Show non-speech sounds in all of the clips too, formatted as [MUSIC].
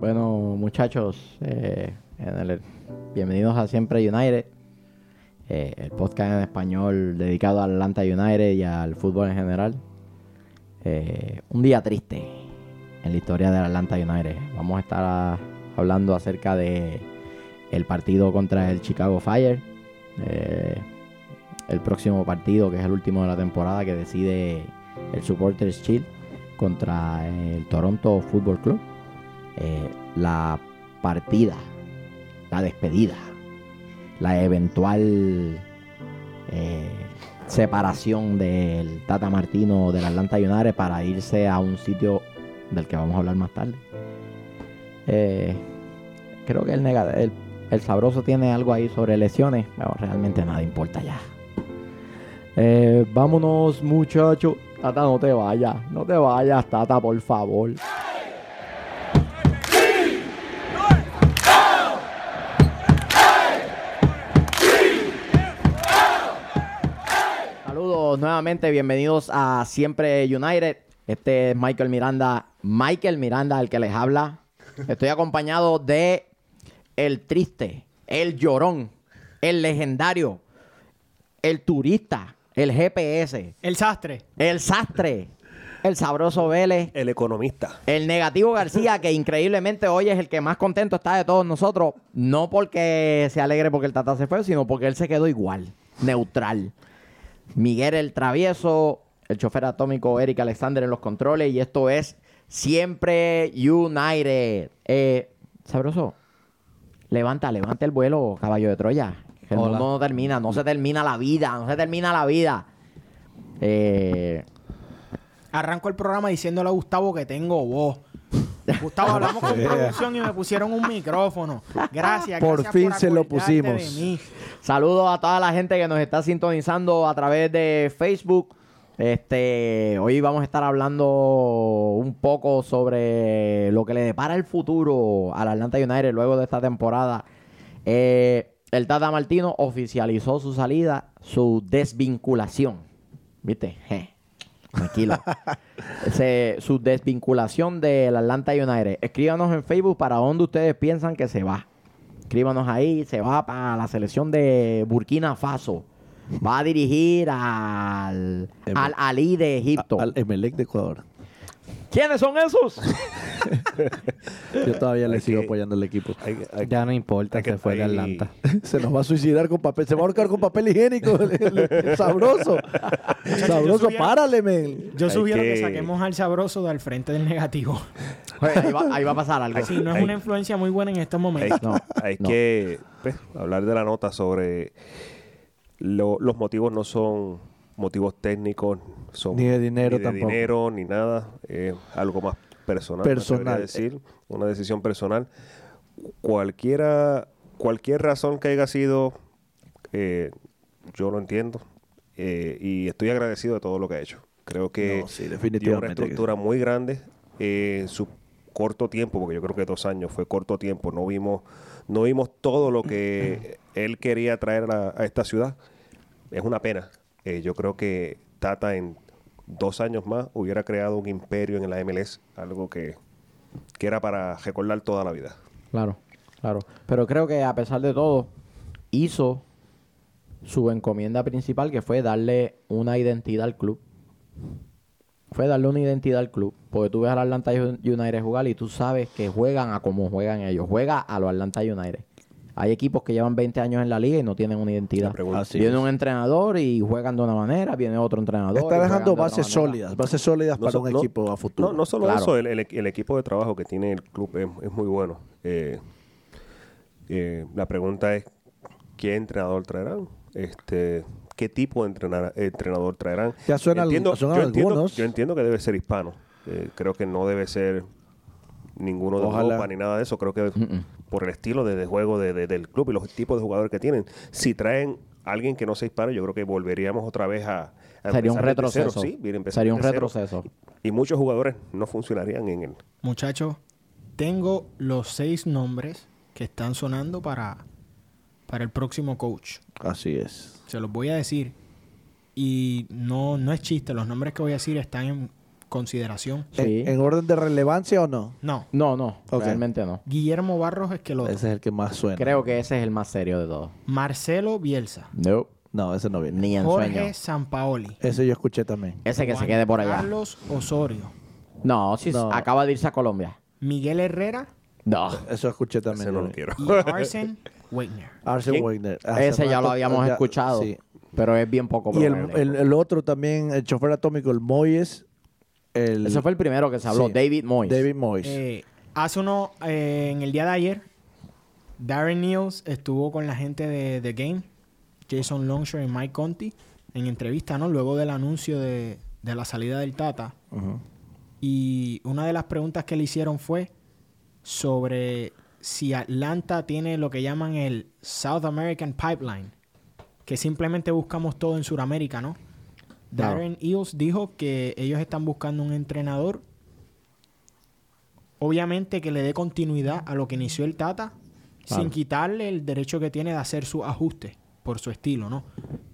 Bueno, muchachos, eh, en el- bienvenidos a Siempre United, eh, el podcast en español dedicado al Atlanta United y al fútbol en general. Eh, un día triste en la historia del Atlanta United. Vamos a estar hablando acerca de el partido contra el Chicago Fire, el próximo partido que es el último de la temporada que decide el Supporters Shield contra el Toronto Football Club. Eh, la partida, la despedida, la eventual eh, separación del Tata Martino del Atlanta United para irse a un sitio del que vamos a hablar más tarde. Eh, creo que el, el, el sabroso tiene algo ahí sobre lesiones, pero realmente nada importa ya. Vámonos muchachos. Tata, no te vayas, no te vayas, Tata, por favor. Nuevamente, bienvenidos a Siempre United. Este es Michael Miranda. Michael Miranda, el que les habla. Estoy acompañado de el triste, el llorón, el legendario, el turista, el GPS, El sastre. el sastre, el sabroso Vélez, El economista. el negativo García, que increíblemente hoy es el que más contento está de todos nosotros. No porque se alegre porque el Tata se fue, sino porque él se quedó igual, neutral. Miguel el travieso, el chofer atómico Eric Alexander en los controles. Y esto es Siempre United. Eh, sabroso, levanta, levanta el vuelo, caballo de Troya. Que el Hola. mundo no termina, no se termina la vida, no se termina la vida. Eh, Arranco el programa diciéndole a Gustavo que tengo voz. Gustavo, [LAUGHS] hablamos con producción y me pusieron un micrófono. Gracias, Por gracias fin se lo pusimos. Saludos a toda la gente que nos está sintonizando a través de Facebook. Este, hoy vamos a estar hablando un poco sobre lo que le depara el futuro al Atlanta United luego de esta temporada. Eh, el Tata Martino oficializó su salida, su desvinculación. ¿Viste? Je, tranquilo. Ese- su desvinculación del Atlanta United. Escríbanos en Facebook para dónde ustedes piensan que se va. Escríbanos ahí, se va para la selección de Burkina Faso. Va a dirigir al, al Ali de Egipto. Al Emelec de Ecuador. ¿Quiénes son esos? [LAUGHS] Yo todavía le sigo que- apoyando al equipo. Hay- hay- Ya no importa que- fue de Atlanta. [LAUGHS] Se nos va a suicidar con papel. Se va a ahorcar con papel higiénico. [LAUGHS] sabroso. Sabroso, subiera- párale, men. Yo sugiero que... que- saquemos al sabroso del frente del negativo. Oye, ahí, va, ahí va a pasar algo. Sí, no es Hay- una influencia muy buena en estos hay, momentos. No, hay no. que pues, hablar de la nota sobre lo- los motivos no son motivos técnicos, son Ni de dinero ni de tampoco. dinero ni nada, es algo más personal, Personal. a decir, una decisión personal. Cualquiera, cualquier razón que haya sido, eh, yo lo entiendo eh, y estoy agradecido de todo lo que ha hecho. Creo que No, sí, dio una estructura muy grande eh, en su corto tiempo, porque yo creo que dos años fue corto tiempo, no vimos, no vimos todo lo que [CLEARS THROAT] él quería traer a, a esta ciudad. Es una pena. Eh, yo creo que Tata en dos años más hubiera creado un imperio en la MLS, algo que, que era para recordar toda la vida. Claro, claro. Pero creo que a pesar de todo, hizo su encomienda principal, que fue darle una identidad al club. Fue darle una identidad al club. Porque tú ves al Atlanta United jugar y tú sabes que juegan a como juegan ellos. Juega a los Atlanta United. Hay equipos que llevan 20 años en la liga y no tienen una identidad. Así viene es. un entrenador y juegan de una manera, viene otro entrenador. Está dejando bases sólidas. Bases sólidas No para so- un no- equipo a futuro. No, no solo Claro. eso, el, el- el equipo de trabajo que tiene el club es, es muy bueno. Eh, eh, la pregunta es, ¿qué entrenador traerán? Este, ¿Qué tipo de entrenar- entrenador traerán? Ya suenan- entiendo, suenan yo, entiendo, algunos. yo entiendo que debe ser hispano. Eh, creo que no debe ser ninguno de Ojalá. Europa ni nada de eso. Creo que. Por el estilo de, de juego de- de- del club y los tipos de jugadores que tienen, si traen a alguien que no sea hispano, yo creo que volveríamos otra vez a, a Sería un retroceso. Sí, Sería un retroceso. Y muchos jugadores no funcionarían en el, Muchachos, tengo los seis nombres que están sonando para, para el próximo coach. Así es. Se los voy a decir. Y no, no es chiste, los nombres que voy a decir están en consideración. Sí. ¿En, en orden de relevancia o no? No, No, no, Ok. realmente no. Guillermo Barros Esqueloto, Ese es el que más suena. Creo que ese es el más serio de todos. Marcelo Bielsa, No, No, ese no viene. ni en Jorge sueño. Sampaoli, Ese yo escuché también. Ese que se quede por allá. Carlos Osorio, No, si No. acaba de irse a Colombia. Miguel Herrera No. Eso escuché también. Ese no lo quiero. y Arsen [LAUGHS] Weigner. Arsen. Hace Ese ya lo habíamos ya- escuchado. sí. Pero es bien poco Y el, probable. el, el otro también, el chofer atómico, el Moyes. El, Ese fue el primero que se habló, Sí. David Moyes. David Moyes. Eh, hace uno, eh, en el día de ayer, Darren Neals estuvo con la gente de The Game, Jason Longshore y Mike Conti, en entrevista, ¿no? Luego del anuncio de, de la salida del Tata. Y una de las preguntas que le hicieron fue sobre si Atlanta tiene lo que llaman el South American Pipeline, que simplemente buscamos todo en Sudamérica, ¿no? Darren Eels dijo que ellos están buscando un entrenador, obviamente que le dé continuidad a lo que inició el Tata, Claro. sin quitarle el derecho que tiene de hacer sus ajustes por su estilo, ¿no?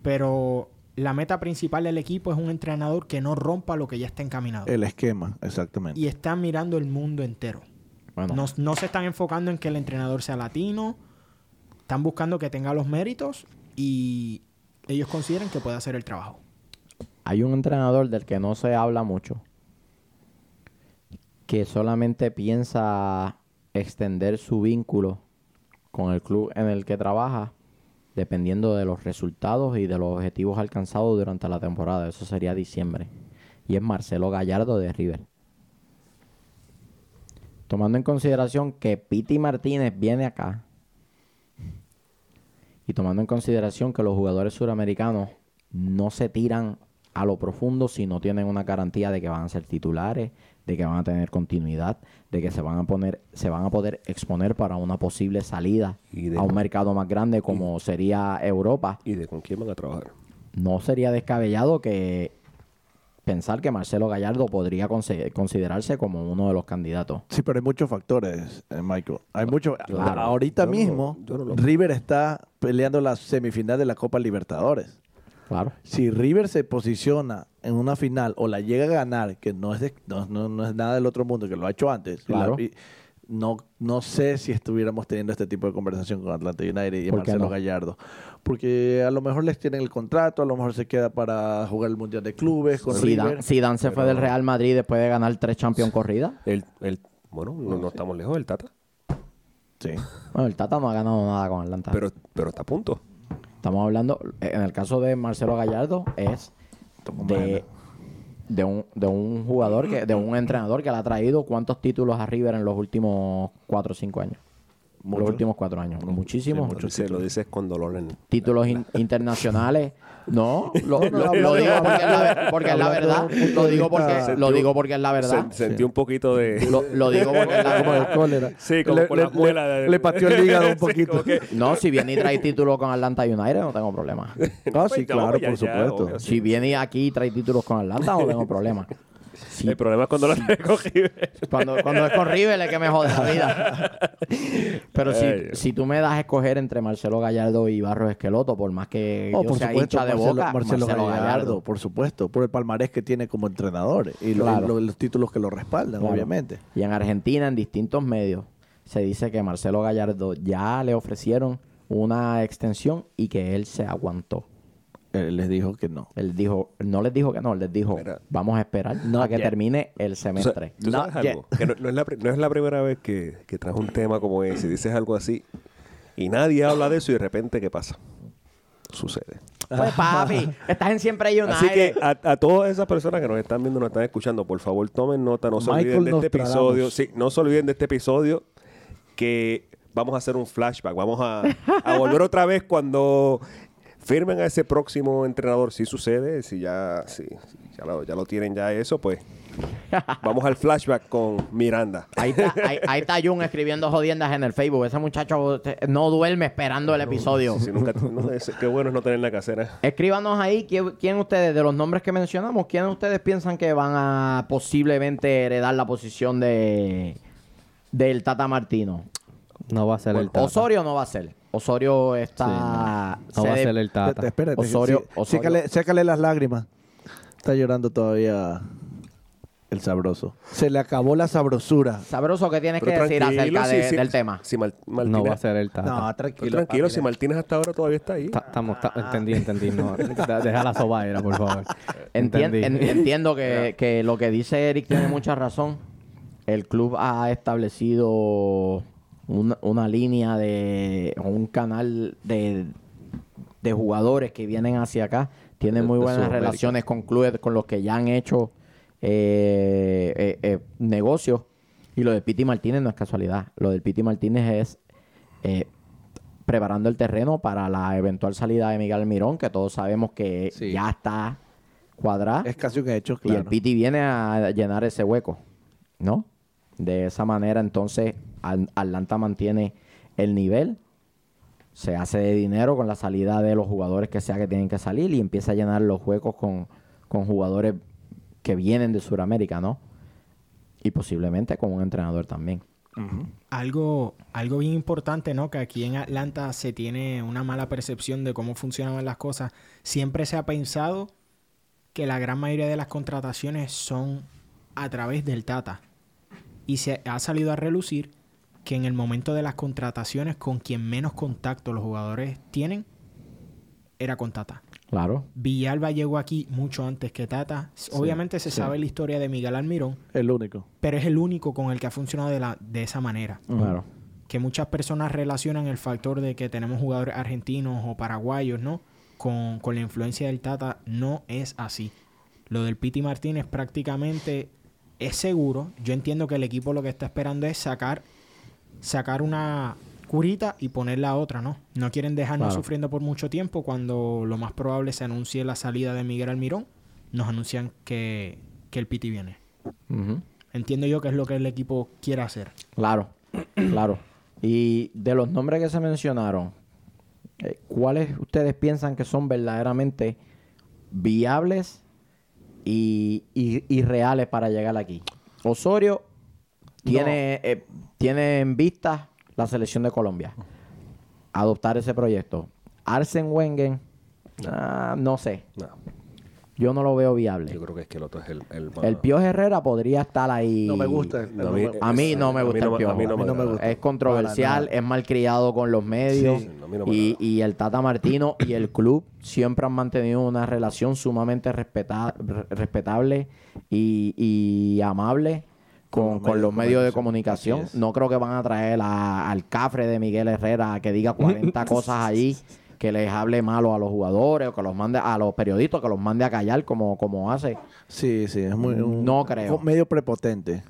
Pero la meta principal del equipo es un entrenador que no rompa lo que ya está encaminado. El esquema, exactamente. Y están mirando el mundo entero. Bueno, No, no se están enfocando en que el entrenador sea latino. Están buscando que tenga los méritos y ellos consideran que puede hacer el trabajo. Hay un entrenador del que no se habla mucho, que solamente piensa extender su vínculo con el club en el que trabaja, dependiendo de los resultados y de los objetivos alcanzados durante la temporada. Eso sería diciembre. Y es Marcelo Gallardo de River. Tomando en consideración que Piti Martínez viene acá y tomando en consideración que los jugadores suramericanos no se tiran a lo profundo si no tienen una garantía de que van a ser titulares, de que van a tener continuidad, de que se van a poner, se van a poder exponer para una posible salida Y de- a un mercado más grande como sería Europa. ¿Y de con quién van a trabajar? No sería descabellado que pensar que Marcelo Gallardo podría considerarse como uno de los candidatos. Sí, pero hay muchos factores, eh, Michael. Hay muchos. Claro. Ahorita Yo no- mismo, yo no lo- River está peleando la semifinal de la Copa Libertadores. Claro. Si River se posiciona en una final o la llega a ganar, que no es, de- no, no- no es nada del otro mundo, que lo ha hecho antes, la- Claro. y no, no sé si estuviéramos teniendo este tipo de conversación con Atlanta United y ¿Por qué Marcelo no? Gallardo. Porque a lo mejor les tienen el contrato, a lo mejor se queda para jugar el Mundial de Clubes con Zidane, River. Zidane se fue del Real Madrid después de ganar tres Champions corridas. El, el, bueno, no, no estamos lejos del Tata, Sí. Bueno, el Tata no ha ganado nada con Atlanta. pero, pero está a punto. Estamos hablando, en el caso de Marcelo Gallardo, es de, de, un, de un jugador, que de un entrenador que le ha traído cuántos títulos a River en los últimos cuatro o cinco años. Los Muchos. últimos cuatro años. Muchísimos. Lo dices, lo dices con dolor en... títulos in- internacionales. No, [LAUGHS] lo, digo porque es la, [LAUGHS] porque es la verdad. Lo digo porque, lo digo porque es la verdad. Sen- sentí un poquito de... [LAUGHS] Lo, lo digo porque es la Como el cólera. Sí, como le, con le- las muelas de- le pateó el hígado un poquito. que- No, si viene y trae títulos con Atlanta United, no tengo problema. Ah, sí, Pues, claro, ya, por supuesto. Si viene aquí y trae títulos con Atlanta, no tengo problema. Si- El problema es cuando con River. Cuando, cuando es con River es que me jode la [LAUGHS] vida. Pero si, Ay, si tú me das a escoger entre Marcelo Gallardo y Barros Esqueloto, por más que Oh, yo por sea supuesto, hincha de Marcelo, boca, Marcelo, Gallardo, por supuesto, por el palmarés que tiene como entrenador y los títulos que lo respaldan, Claro. obviamente. Y en Argentina, en distintos medios, se dice que Marcelo Gallardo ya le ofrecieron una extensión y que él se aguantó. Él les dijo que no. Él dijo, no les dijo que no, les dijo, Mira. vamos a esperar Not a que yet. termine el Tú semestre. tú sabes algo, que no, no es la, no es la primera vez que, que traes un tema como ese, dices algo así y nadie habla de eso y de repente, ¿qué pasa? Sucede. Pues papi, [LAUGHS] estás en Siempre United. Así que a, a todas esas personas que nos están viendo, nos están escuchando, por favor tomen nota, no se Michael olviden de este episodio. Sí, no se olviden de este episodio que vamos a hacer un flashback. Vamos a, a volver otra vez cuando firmen a ese próximo entrenador. Si sucede, si ya, si, si ya, lo, ya lo tienen ya eso, pues vamos al flashback con Miranda. Ahí está, ahí, ahí está Jun escribiendo jodiendas en el Facebook. Ese muchacho no duerme esperando el episodio. Si nunca, no, es- qué bueno es no tener la casera. Escríbanos ahí quién, quién ustedes, de los nombres que mencionamos, quién ustedes piensan que van a posiblemente heredar la posición de del Tata Martino. No va a ser el Tata. Osorio no va a ser. Osorio está. No se va a ser el Tata. Espérate, espérate. Osorio- sí, Osorio. Sécale, sécale las lágrimas. Está llorando todavía El sabroso. Se le acabó la sabrosura. Sabroso, ¿qué tienes Pero que decir tranquilo, acerca si- de- si- del tema? Si Mar- Martínez, No va a ser el Tata. No, Pero tranquilo. tranquilo, papi, si Martínez hasta ahora todavía está ahí. Ta- Estamos, ta- entendí, entendí. No, deja la sobaera, por favor. [LAUGHS] Entien- Entendí. en- entiendo que, que lo que dice Eric tiene mucha razón. El club ha establecido una, una línea de un canal de, de jugadores que vienen hacia acá. Tienen De- muy buenas relaciones con clubes con los que ya han hecho eh, eh, eh, negocios. Y lo de Piti Martínez no es casualidad. Lo del Piti Martínez es eh, preparando el terreno para la eventual salida de Miguel Mirón, que todos sabemos que Sí. ya está cuadrada. Es casi un hecho, Y el. Piti viene a llenar ese hueco, ¿no? De esa manera, entonces, Atlanta mantiene el nivel, se hace de dinero con la salida de los jugadores que sea que tienen que salir y empieza a llenar los huecos con, con jugadores que vienen de Sudamérica, ¿no? Y posiblemente con un entrenador también. Algo, algo bien importante, ¿no? Que aquí en Atlanta se tiene una mala percepción de cómo funcionaban las cosas. Siempre se ha pensado que la gran mayoría de las contrataciones son a través del Tata. Y se ha salido a relucir que en el momento de las contrataciones con quien menos contacto los jugadores tienen era con Tata. Claro. Villalba llegó aquí mucho antes que Tata. Obviamente se sí. sabe la historia de Miguel Almirón, El único. pero es el único con el que ha funcionado de, la, de esa manera Claro. que muchas personas relacionan el factor de que tenemos jugadores argentinos o paraguayos, ¿no? Con, con la influencia del Tata, no es así. Lo del Piti Martínez prácticamente es seguro. Yo entiendo que el equipo lo que está esperando es sacar, sacar una curita y poner la otra, ¿no? No quieren dejarnos Claro. sufriendo por mucho tiempo cuando lo más probable se anuncie la salida de Miguel Almirón. Nos anuncian que, que el Piti viene. Entiendo yo que es lo que el equipo quiere hacer. Claro, [CLEARS THROAT] claro. Y de los nombres que se mencionaron, eh, ¿cuáles ustedes piensan que son verdaderamente viables y, y- y reales para llegar aquí? Osorio tiene, eh, tiene en vista la selección de Colombia. Adoptar ese proyecto. Arsen Wengen, ah, no sé. No, Yo no lo veo viable. yo creo que es que el otro es el... El, más- El Pio Herrera podría estar ahí. No me gusta. No, no a mí- me- A mí no me A mí gusta no el me- Piojo. a mí no me agrada. gusta. Es controversial, es mal criado con los medios. Sí, a mí no me y, y el Tata Martino y el club siempre han mantenido una relación sumamente respeta- re- respetable y, y amable con, con los medios de comunicación. No creo que van a traer a- al cafre de Miguel Herrera que diga 40 [LAUGHS] cosas allí, que les hable malo a los jugadores o que los mande a los periodistas, que los mande a callar como, como hace. Sí, sí, es muy... un- No creo. Medio prepotente.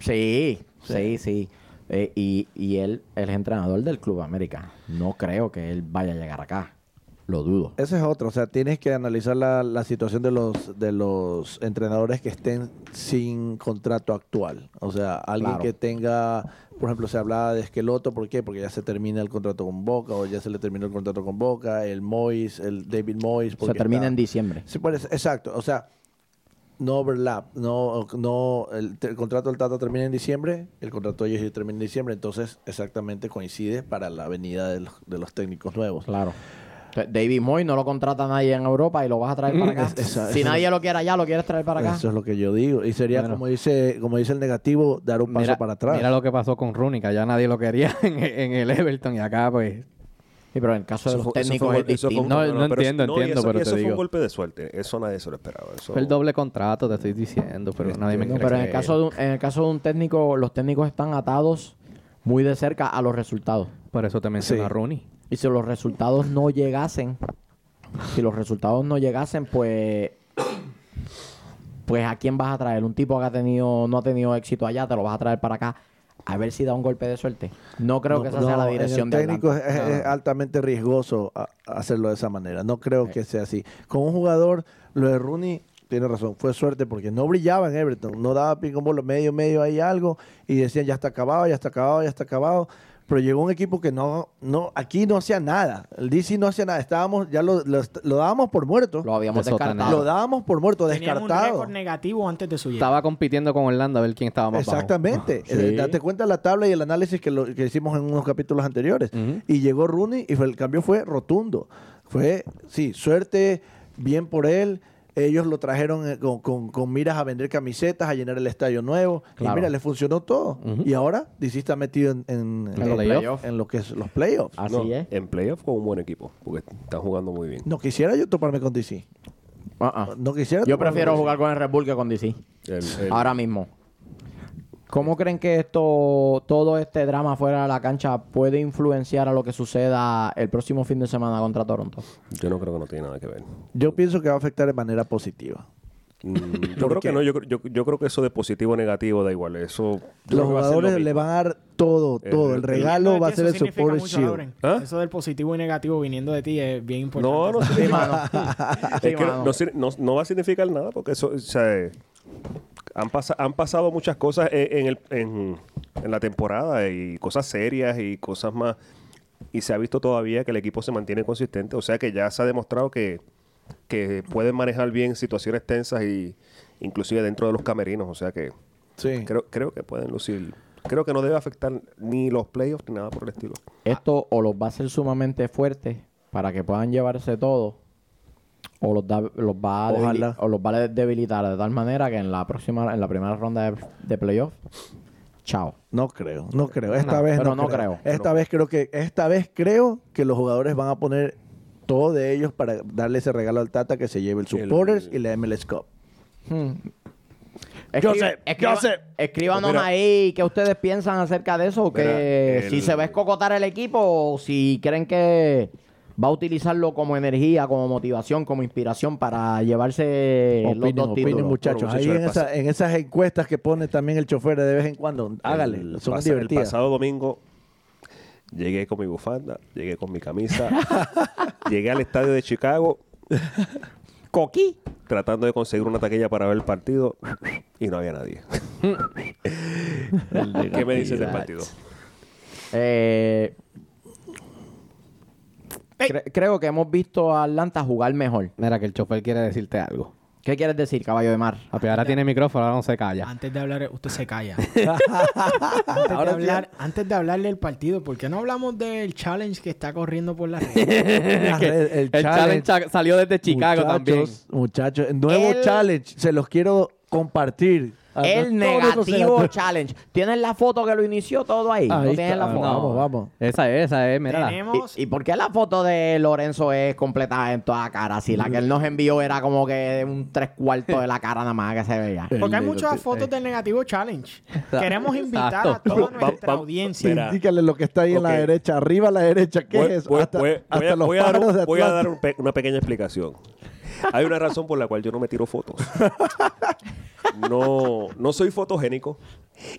Sí, sí, sí. Eh, y, y él es entrenador del Club América. No creo que él vaya a llegar acá. Lo dudo. Ese es otro, o sea, tienes que analizar la, la situación de los de los entrenadores que estén sin contrato actual. O sea, alguien Claro. que tenga, por ejemplo, se hablaba de Esqueloto, ¿por qué? Porque ya se termina el contrato con Boca o ya se le terminó el contrato con Boca, el Mois, el David Mois. Se termina está- en diciembre. Sí, pues, exacto, o sea, no overlap, no, no el, el contrato del Tata termina en diciembre, el contrato de ellos termina en diciembre, entonces exactamente coincide para la venida de los, de los técnicos nuevos. Claro. Entonces, David Moy no lo contrata nadie en Europa y lo vas a traer para acá. Si eso- nadie lo quiere allá, lo quieres traer para acá. Eso es lo que yo digo. Y sería, Bueno. como dice como dice el negativo, dar un paso Mira, para atrás. mira lo que pasó con Rooney, que ya nadie lo quería [LAUGHS] en, en el Everton y acá pues Sí, pero en el caso de los técnicos fue- es fue un- distinto. No, entiendo, entiendo, eso- pero te eso fue digo. un golpe de suerte. Eso nadie se lo esperaba. Eso- fue el doble contrato, te estoy diciendo, pero nadie me quiere pero en el, caso de un, en el caso de un técnico, los técnicos están atados muy de cerca a los resultados. Por eso te menciono Sí. Rooney. Y si los resultados no llegasen, si los resultados no llegasen, pues, pues a quién vas a traer? Un tipo que ha tenido, no ha tenido éxito allá, te lo vas a traer para acá, a ver si da un golpe de suerte. No creo No, que esa sea no, la dirección el de técnico es, Atlanta. es- altamente riesgoso a- a hacerlo de esa manera. No creo que sea así. Con un jugador, lo de Rooney tiene razón, fue suerte porque no brillaba en Everton, no daba pico medio, medio ahí algo y decían ya está acabado, ya está acabado, ya está acabado. Pero llegó un equipo que no, no, aquí no hacía nada. El DC no hacía nada. Estábamos, ya lo, lo, lo dábamos por muerto. Lo habíamos descartado. Lo dábamos por muerto, Tenían un descartado. récord negativo antes de su llegada. Estaba compitiendo con Orlando a ver quién estaba más bajo. Exactamente. [LAUGHS] Sí. Eh, Date cuenta la tabla y el análisis que, lo- que hicimos en unos capítulos anteriores. Y llegó Rooney y fue- el cambio fue rotundo. Fue, sí, suerte, bien por él. Ellos lo trajeron eh, con, con- con miras a vender camisetas, a llenar el estadio nuevo. Claro. Y mira, le funcionó todo. Y ahora DC está metido en, en- En en- los en playoffs. lo que es los playoffs. Así No, es. En playoff con un buen equipo, porque están jugando muy bien. No quisiera yo toparme con DC. Ah, ah. No quisiera Yo prefiero jugar con el Red Bull que con DC. El- el- Ahora mismo. ¿Cómo creen que esto, todo este drama fuera de la cancha puede influenciar a lo que suceda el próximo fin de semana contra Toronto? yo no creo que no tiene nada que ver. Yo pienso que va a afectar de manera positiva. Mm, yo [LAUGHS] creo que no, yo, creo- yo, yo creo que eso de positivo o negativo da igual. Eso Los va lo jugadores le van a dar todo, El- todo. El el- regalo va a Eso ser el significa support mucho, shield. Lauren. ¿Ah? Eso del positivo y negativo viniendo de ti es bien importante. No, no, Sí, mano. Sí, es que no, no- no va a significar nada porque eso, o sea, eh, han, pasa- han pasado muchas cosas en, en el, en, en la temporada y cosas serias y cosas más. Y se ha visto todavía que el equipo se mantiene consistente. O sea que ya se ha demostrado que, que pueden manejar bien situaciones tensas y inclusive dentro de los camerinos. O sea que Sí. creo, creo que pueden lucir. Creo que no debe afectar ni los playoffs ni nada por el estilo. Esto o los va a hacer sumamente fuertes para que puedan llevarse todo, o los, da- los va a o los va a debilitar de tal manera que en la próxima, en la primera ronda de, de playoff, chao. No creo, no creo. Esta No, vez pero no, no creo. creo. Esta vez creo que esta vez creo que los jugadores van a poner todo de ellos para darle ese regalo al Tata que se lleve el supporters y la MLS Cup. Yo Escri- sé, escriba- yo sé. Escríbanos Mira. ahí qué ustedes piensan acerca de eso. Que Mira, el- si se va a escocotar el equipo o si creen que va a utilizarlo como energía, como motivación, como inspiración para llevarse los dos opinen, títulos. muchachos. Ahí en, el esa- en esas encuestas que pone también el chofer de vez en cuando, hágale, El son pasa- El divertidas. pasado domingo llegué con mi bufanda, llegué con mi camisa, [LAUGHS] llegué al estadio de Chicago Coquí. tratando de conseguir una taquilla para ver el partido y no había nadie. [LAUGHS] ¿Qué me dices del partido? Eh. Cre- creo que hemos visto a Atlanta jugar mejor. Mira, que el chofer quiere decirte algo. ¿Qué quieres decir, caballo de mar? Papi, ahora tiene micrófono, ahora no se calla. Antes de hablar, usted se calla. [LAUGHS] antes, de sí. hablar, antes de hablarle del partido, ¿por qué no hablamos del challenge que está corriendo por [LAUGHS] la red? El, el El challenge salió desde Chicago muchachos, también. Muchachos, nuevo El- challenge, se los quiero compartir. El negativo challenge. ¿Tienes la foto que lo inició todo ahí? Ahí ¿No tienes está. la foto? Vamos, vamos. Esa es, esa es, mira. Tenemos... ¿Y, y por qué la foto de Lorenzo es completa en toda cara? Si la que él nos envió era como que un tres cuartos de la cara nada más que se veía. [LAUGHS] Porque hay muchas fotos del negativo challenge. Queremos invitar a toda nuestra va- audiencia. Mira. Indícale lo que está ahí en la derecha, arriba a la derecha. ¿Qué Voy- es eso? voy- hasta voy- hasta voy a- los voy a dar un- voy a dar Atlanta. un pe- una pequeña explicación. Hay una razón por la cual yo no me tiro fotos. No, no soy fotogénico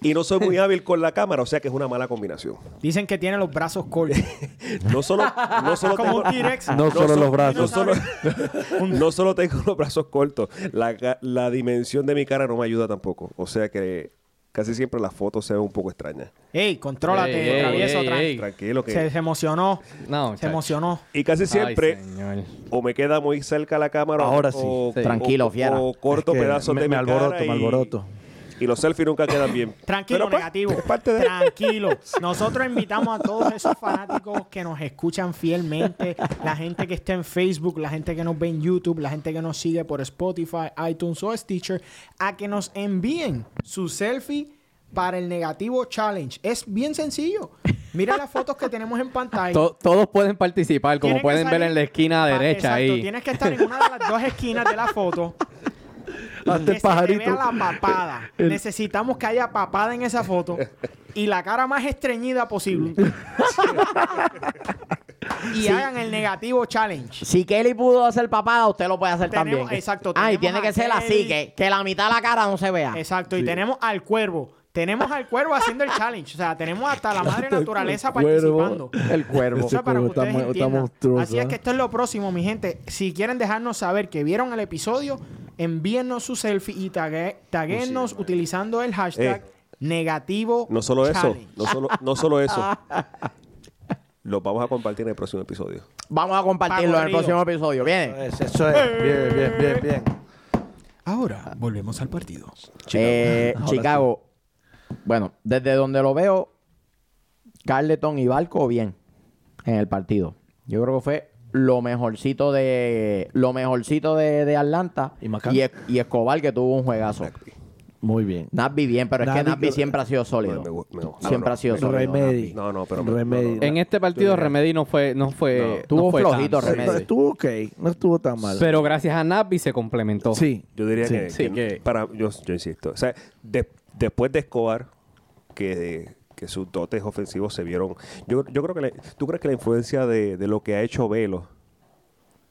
y no soy muy hábil con la cámara, o sea que es una mala combinación. Dicen que tiene los brazos cortos. [LAUGHS] No solo, no solo Como un tengo- T-Rex. No solo so- los brazos. No solo, [LAUGHS] [LAUGHS] no solo tengo los brazos cortos, la, la dimensión de mi cara no me ayuda tampoco. O sea que casi siempre las fotos se ven un poco extrañas. Ey, contrólate, Ey, travieso. ey, tran- ey. Tranquilo que... Se, se emocionó. No, Se chacho. emocionó. Y casi siempre Ay, o me queda muy cerca la cámara Ahora o, sí. o- Tranquilo, o- fiera. o corto Es que pedazos me- de me mi alboroto, cara me y- alboroto. Y los selfies nunca quedan bien. [LAUGHS] Tranquilo, Pero, pues, negativo. es parte de... Tranquilo. [LAUGHS] Nosotros invitamos a todos esos fanáticos que nos escuchan fielmente, la gente que está en Facebook, la gente que nos ve en YouTube, la gente que nos sigue por Spotify, iTunes o Stitcher, a que nos envíen su selfie para el negativo challenge. Es bien sencillo. Mira las fotos que tenemos en pantalla. To- todos pueden participar, como pueden ver en la esquina derecha exacto, ahí. Tienes que estar en una de las dos esquinas de la foto. [LAUGHS] Hazte que el se te pajarito. vea la papada. [LAUGHS] Necesitamos que haya papada en esa foto y la cara más estreñida posible. [LAUGHS] y hagan el negativo challenge. Si Kelly pudo hacer papada, usted lo puede hacer Tenemos- también. exacto, Ah, y tiene que ser así, que, que la mitad de la cara no se vea. Exacto. Y tenemos al cuervo. Tenemos al cuervo haciendo el challenge. O sea, tenemos hasta la madre [LAUGHS] naturaleza cuervo. participando. El cuervo. Eso es para que ustedes entiendan. Así es ¿eh? que esto es lo próximo, mi gente. Si quieren dejarnos saber que vieron el episodio, envíennos su selfie y tague- taguennos utilizando el hashtag Eh, negativo No solo eso, no solo, no solo eso. [LAUGHS] Los vamos a compartir en el próximo episodio. Vamos a compartirlo en el próximo episodio. Viene. Eso es, eso es. Bien, bien, bien, bien. Ahora volvemos al partido. Eh, Ahora Chicago. Bueno, desde donde lo veo, Carleton y Barco bien en el partido. Yo creo que fue lo mejorcito de lo mejorcito de, de Atlanta ¿Y Escobar que tuvo un juegazo. Muy bien. Nabby bien, pero es que pero- siempre ha sido sólido. Me me Siempre no, ha sido sólido. Remedy. No, no, pero Remedy. no, no. En este partido Remedy no fue, no fue, No. no Estuvo fue flojito, tan- Remedy. No, estuvo ok, no estuvo tan mal. Pero gracias a Nabi se complementó. sí, Yo diría Sí, que, sí, que que- para yo, yo insisto, o sea, de- después de Escobar que, que sus dotes ofensivos se vieron, yo, yo creo que la- tú crees que la influencia de, de lo que ha hecho Velo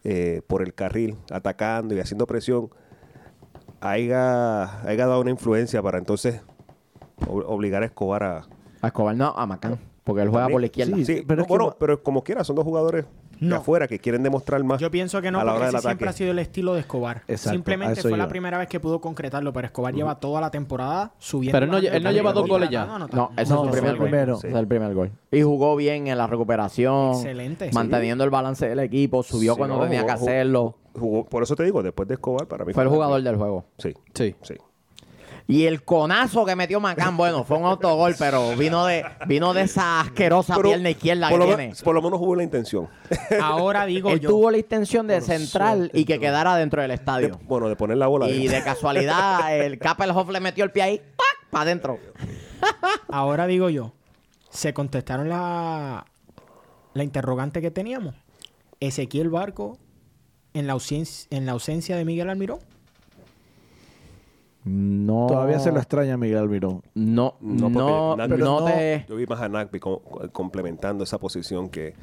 eh, por el carril, atacando y haciendo presión, haya, haya dado una influencia para entonces ob- obligar a Escobar a A Escobar no, a Macán, porque él juega También. por la izquierda. Sí, Sí, pero no, es que bueno, pero como quiera, son dos jugadores de No. afuera que quieren demostrar más. Yo pienso que no, a la porque ese siempre ha sido el estilo de Escobar. Exacto, Simplemente fue la primera vez que pudo concretarlo, pero Escobar lleva toda la temporada subiendo. Pero él no él no lleva dos goles ya. No, ese No, es su primer el gol. primero. Ese es el primer gol. Y jugó bien en la recuperación. Excelente. Manteniendo el balance del equipo. Subió Sí, cuando no, tenía que hacerlo. Jugó- por eso te digo, después de Escobar, para mí Fue el jugador del juego. Sí, Sí. sí. Y el conazo que metió Macán, bueno, fue un autogol, pero vino de, vino de esa asquerosa Pero pierna izquierda por que lo, tiene. por lo menos hubo la intención. Ahora digo Él yo. tuvo la intención de central y que quedara dentro del De- estadio. bueno, de poner la bola. Y de casualidad, el [LAUGHS] Kappelhoff le metió el pie ahí, para adentro. [LAUGHS] Ahora digo yo. Se contestaron la, la interrogante que teníamos. Ezequiel Barco en la, ausencia, en la ausencia de Miguel Almirón. No. todavía se lo extraña Miguel Almirón. No, No, no, Nagby- no, no- te. Yo vi más a Nagby co- co- complementando esa posición que...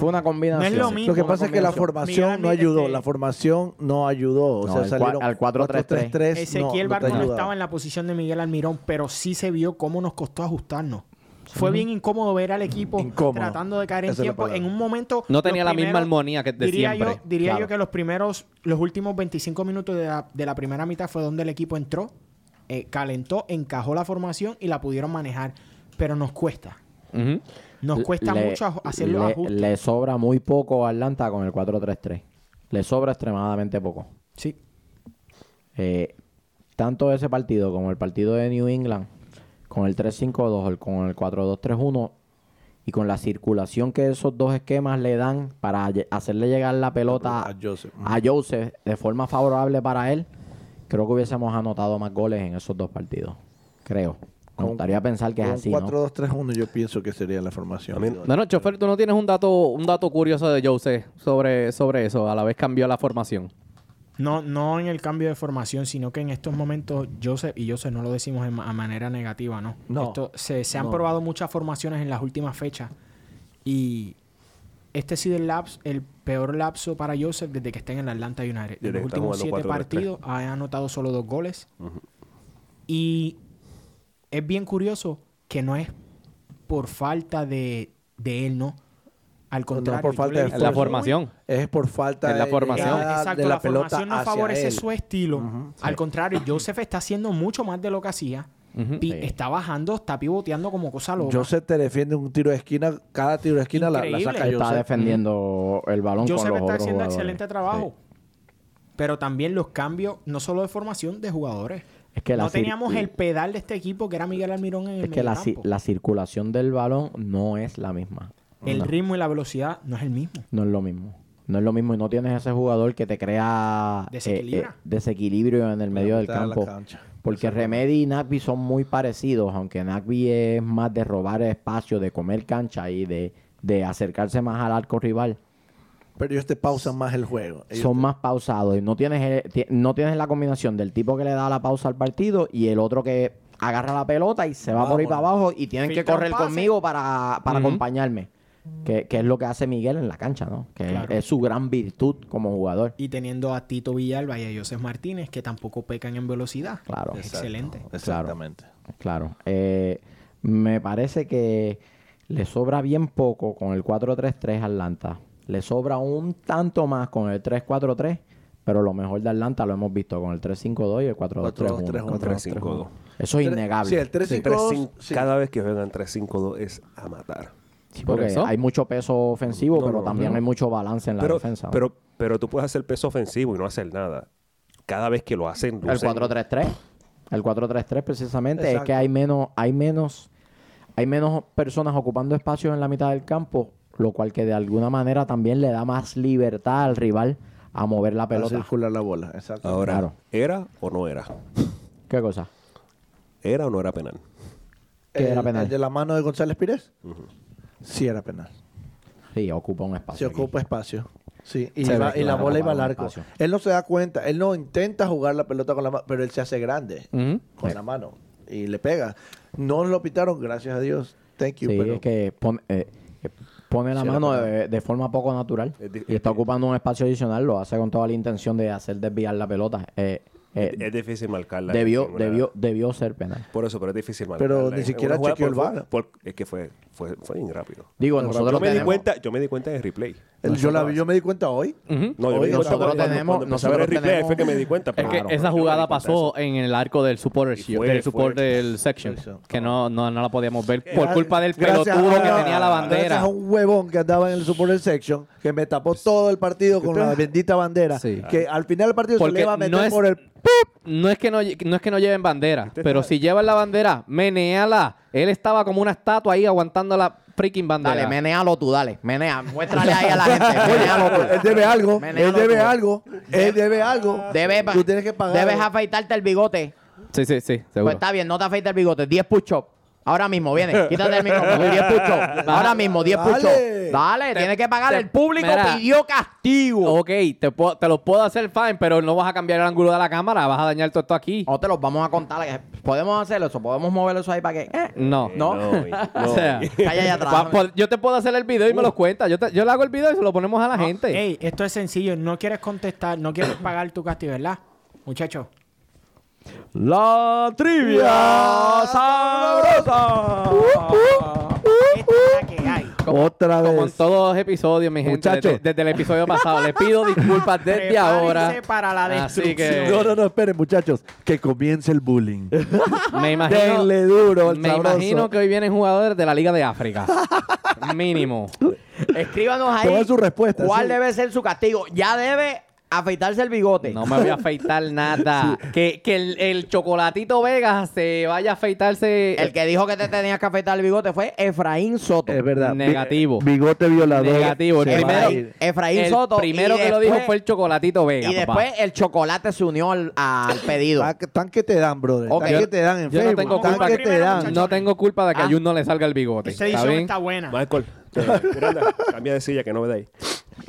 Fue una combinación. No es lo mismo. Lo que pasa es que la formación Miguel no ayudó. este- La formación no ayudó. O No, sea, salieron al 4-3-3. 4-3-3, Ezequiel no- no Barco no, ayudaba. estaba en la posición de Miguel Almirón, pero sí se vio cómo nos costó ajustarnos. Fue bien incómodo ver al equipo Incómodo. tratando de caer en Esa tiempo. En un momento. No tenía la misma armonía que de diría siempre. Yo, diría Claro. yo que los primeros, los últimos 25 minutos de la, de la primera mitad fue donde el equipo entró, eh, calentó, encajó la formación y la pudieron manejar. Pero nos cuesta. Nos cuesta Le- mucho aj- hacer los le, ajustes. le sobra muy poco a Atlanta con el 4-3-3. Le sobra extremadamente poco. Sí. Eh, tanto ese partido como el partido de New England, con el 3-5-2, el- con el 4-2-3-1, y con la circulación que esos dos esquemas le dan para hacerle llegar la pelota A Joseph. a Joseph de forma favorable para él, creo que hubiésemos anotado más goles en esos dos partidos. Creo. Me gustaría pensar que es así, ¿no? 4-2-3-1 yo pienso que sería la formación. Mí- No, no, chofer, tú no tienes un dato, un dato curioso de Jose sobre, sobre eso. A la vez cambió la formación. No, no en el cambio de formación, sino que en estos momentos, Joseph, y Joseph no lo decimos a manera negativa, ¿no? No. Esto- se, se han No. probado muchas formaciones en las últimas fechas. Y este ha sido el, laps, el peor lapso para Joseph desde que está en el Atlanta United. Desde En los últimos siete 4-3-3. partidos ha anotado solo dos goles. Y es bien curioso que no es por falta de, de él, ¿no? Al contrario, por yo falta de la formación. Es por falta En la de formación. llegada Exacto, de la, la, pelota formación no hacia favorece él. su estilo. Al contrario, Joseph está haciendo mucho más de lo que hacía. Sí. Está bajando, está pivoteando como cosa loca. Joseph te defiende un tiro de esquina, cada tiro de esquina la, la saca Está Joseph. defendiendo el balón con Joseph los está otros haciendo jugadores. excelente trabajo. Sí. Pero también los cambios, no solo de formación, de jugadores. Es que la no teníamos el pedal de este equipo que era Miguel Almirón en el Es que la, ci- mediocampo. la circulación del balón no es la misma. El no, ritmo y la velocidad no es el mismo. no es lo mismo. No es lo mismo y no tienes ese jugador que te crea eh, eh, desequilibrio en el medio del campo. Porque Remedy y Nagby son muy parecidos, aunque Nagby es más de robar espacio, de comer cancha y de, de acercarse más al arco rival. Pero ellos te pausan más el juego. Ellos son te- más pausados y no tienes, el- ti- no tienes la combinación del tipo que le da la pausa al partido y el otro que agarra la pelota y se va por ahí para Vámonos. abajo y tienen que Filtra correr pase. conmigo para, para acompañarme. Que, que es lo que hace Miguel en la cancha, ¿no? Que Claro. es su gran virtud como jugador. Y teniendo a Tito Villalba y a Joseph Martínez, que tampoco pecan en velocidad. Claro. Es Exacto, excelente. Exactamente. Claro. Eh, me parece que le sobra bien poco con el 4-3-3 a Atlanta. Le sobra un tanto más con el 3-4-3, pero lo mejor de Atlanta lo hemos visto con el 3-5-2 y el 4-2-3-1. 4-2-3-1. 3-5-2. Eso es Tres- innegable. Sí, el 3-5-2. 3-5 sí. Cada vez que juegan 3-5-2 es a matar. Sí, porque hay mucho peso ofensivo, No, pero no, también no. hay mucho balance en la Pero, defensa. pero, pero tú puedes hacer peso ofensivo y no hacer nada. Cada vez que lo hacen, el lucen- 4-3-3. El 4-3-3 precisamente es que hay menos, hay menos, hay menos personas ocupando espacios en la mitad del campo lo cual que de alguna manera también le da más libertad al rival a mover la pelota. circular la bola. Exacto. Ahora, Claro. ¿era o no era? ¿Qué cosa? ¿Era o no era penal? ¿Qué El- era penal? el de la mano de González Pires? Sí era penal. Sí, ocupa un Se espacio. aquí. ocupa espacio. Sí, y, Se va- y la bola iba al arco. Él no se da cuenta, él no intenta jugar la pelota con la mano, pero él se hace grande con Sí. la mano y le pega. No lo pitaron, gracias a Dios. Thank you. Sí, pero es que pone, eh, eh, pone la Sí, mano de, de forma poco natural y está ocupando un espacio adicional. Lo hace con toda la intención de hacer desviar la pelota. Eh, eh, Es difícil marcarla. debió, una- debió, debió ser penal. Por eso, pero es difícil marcarla. Pero ni siquiera chequeó el por- VAR. por- Es que fue, fue, fue bien rápido. Digo, No, nosotros Yo me, di cuenta, yo me di cuenta en el replay. el- yo, la, yo me di cuenta hoy. Ujú. No, yo me Oye, di cuenta nosotros cuando- cuando- tenemos- cuando a ver el nosotros replay tenemos- fue que me di cuenta. Es que claro, esa jugada pasó en el arco del supporter fue- del fue- support del section, que no, no, no la podíamos ver por Gracias- culpa del gracias pelotudo que tenía la Gracias bandera. a un huevón que andaba en el supporter section que me tapó todo el partido con la bendita bandera. Que al final del partido se le iba a meter no es- por el. No es que no, no es que no lleven bandera, pero si llevan la bandera, menéala. Él estaba como una estatua ahí aguantando la freaking bandera. Dale, menéalo tú, dale. Menea, muéstrale ahí a la gente. tú. Él debe algo. Él debe tú. algo. Él debe algo. Debe- Tú tienes que pagar. Debes afeitarte el bigote. Sí, sí, sí, seguro. Pues está bien, no te afeites el bigote. 10 push-ups. Ahora mismo, viene. [LAUGHS] Quítate el micrófono. 10 push-ups. Ahora mismo, 10 Dale. push-ups. Dale, tienes que pagar. te- El público mira. pidió castigo. Ok, te, puedo- te lo puedo hacer fine, pero no vas a cambiar el ángulo de la cámara, vas a dañar todo esto aquí. O te los vamos a contar. eh, Podemos hacer eso. Podemos mover eso ahí para que. eh, No. No. No, y- [LAUGHS] no, O sea, Calla allá atrás. pa- por- yo te puedo hacer el video y me Uh. los cuentas. Yo, te- yo le hago el video y se lo ponemos a la gente. Ey, esto es sencillo. No quieres contestar, no quieres pagar tu castigo, ¿verdad? Muchacho. La trivia sabrosa. Otra Como en vez. todos los episodios, mi gente. Muchacho. Desde, desde el episodio pasado. Les pido disculpas desde Prepárense ahora. para la Así que destrucción. No, no, no, esperen, muchachos. Que comience el bullying. [LAUGHS] me imagino. Denle duro, el me sabroso. imagino que hoy vienen jugadores de la Liga de África. [LAUGHS] Mínimo. Escríbanos ahí. Todas sus respuestas, ¿Cuál sí. debe ser su castigo? Ya debe afeitarse el bigote. No me voy a afeitar nada. [LAUGHS] Que, que el, el chocolatito Vegas se vaya a afeitarse. El que dijo que te tenías que afeitar el bigote fue Efraín Soto. Es verdad. Negativo. Bi- Bigote violador. Negativo. El Se primero. Efraín el Soto, primero que lo dijo fue el chocolatito Vegas. Y papá. después el chocolate se unió al, al pedido. Tan que- Tan que te dan, brother. Ok. Tan que te dan en Yo no tengo culpa que te dan. No tengo culpa de que Ah. a Jun no le salga el bigote. Esta ¿Está edición bien? está buena. Michael, [LAUGHS] cambia de silla que no me da ahí.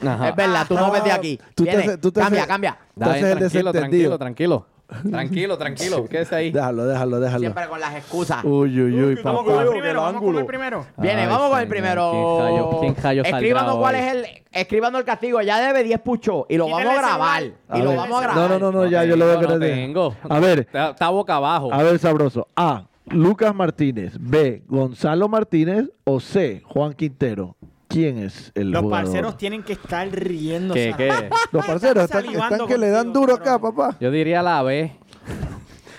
Ajá. Es verdad, tú no ves de aquí. Tú te Viene, haces- tú te cambia, haces- cambia. Bien, Entonces el tranquilo, desentendido. tranquilo, [LAUGHS] tranquilo. Tranquilo, tranquilo. Quédese ahí. Déjalo, déjalo, déjalo. Siempre con las excusas. Uy, uy, uy, Vamos con el el primero, vamos con ángulo. el primero. Viene, Ay, vamos con el señor, primero. ¿quién callo- quién callo saldrá Escríbanos cuál hoy? es el. Escríbanos el castigo. Ya debe 10 puchos. Y lo Quítale vamos a el grabar. celular. Y A lo ver. vamos a grabar. No, no, no, no, ya yo lo veo que no le dé. tengo. A ver, Está, está boca abajo. a ver, sabroso. A. Lucas Martínez. B. Gonzalo Martínez. O C. Juan Quintero. ¿Quién es el Los jugador? parceros tienen que estar riéndose. ¿Qué, qué? [LAUGHS] Los parceros están, están que le dan contigo, duro acá, papá. Yo diría la B.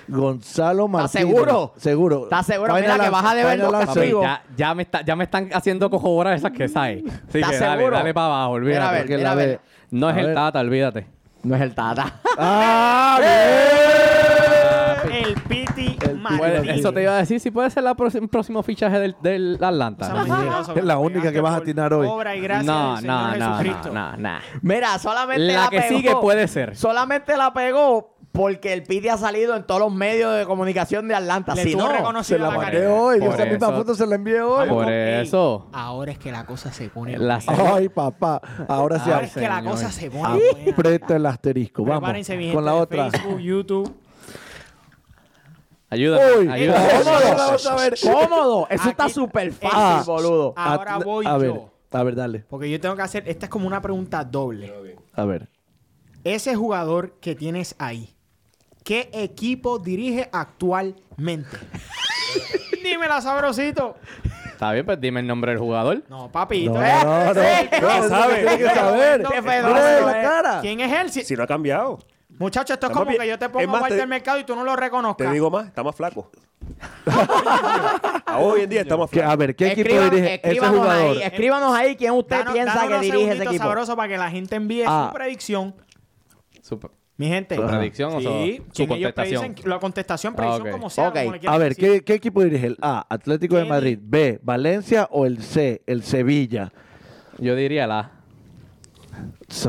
Gonzalo Martínez. seguro? Seguro. ¿Estás seguro? Final Mira que answer, vas a deber final los answer. Papi, Sigo. ya, ya, me está, ya me están haciendo cojoboras esas que sabes. Así ¿Estás que dale, seguro? dale para abajo, olvídate. Mira a ver, mira la a ver. No es A el ver. Tata, olvídate. No es el Tata. ¡Ah, [LAUGHS] bien! El Bueno, eso te iba a decir, si puede ser el próximo fichaje del, del Atlanta. Esa mentirosa, Es la única que vas a atinar hoy. Obra y gracia No, del Señor no, no, Jesucristo. no, no, no. Mira, solamente La la, que pegó- sigue puede ser. Solamente la pegó porque el Piti ha salido en todos los medios de comunicación de Atlanta. Le si tuvo no, reconocido Se la la mandé carrera. hoy. Por Esa misma eso. foto se la envié hoy. Por Ey, eso. Ahora es que la cosa se pone La buena. Ay, papá. Ahora sí. Ahora es que la cosa se pone buena. Aprieta el asterisco. Vamos. Prepárense, mi gente Con la de otra. Facebook, YouTube. Ayúdame, Uy, ayúdame. cómodo, vamos a ver. cómodo. Eso está súper fácil, Ah. boludo. Ahora Atl- voy a ver, yo. A ver, dale. Porque yo tengo que hacer. Esta es como una pregunta doble. A ver. Ese jugador que tienes ahí, ¿qué equipo dirige actualmente? [LAUGHS] Dímela, sabrosito. Está bien, pues dime el nombre del jugador. No, papito. No, Eh, no, no. eh, No, eso sabe. Tiene que saber. ¿Quién es él? Si- Si no ha cambiado. Muchacho, esto es como más que bien- yo te es pongo más, Walter te- Mercado y tú no lo reconozcas. Te digo más, está más flaco. A hoy en día está más Que, flaco. a ver, ¿qué equipo dirige ese escríbanos jugador? Ahí, escríbanos ahí quién usted Danos- piensa danos que unos dirige ese segunditos equipo. sabroso para que la gente envíe Ah. su predicción. Su- Mi gente. ¿Su predicción o su- Sí, su ¿quién ellos contestación? predicen? La contestación, predicción, ok. como sea. Ok. como le quieran A ver, decir. ¿qué, qué equipo dirige el A? Atlético de ¿Qué Madrid. B. Valencia o el C. El Sevilla. Yo diría la.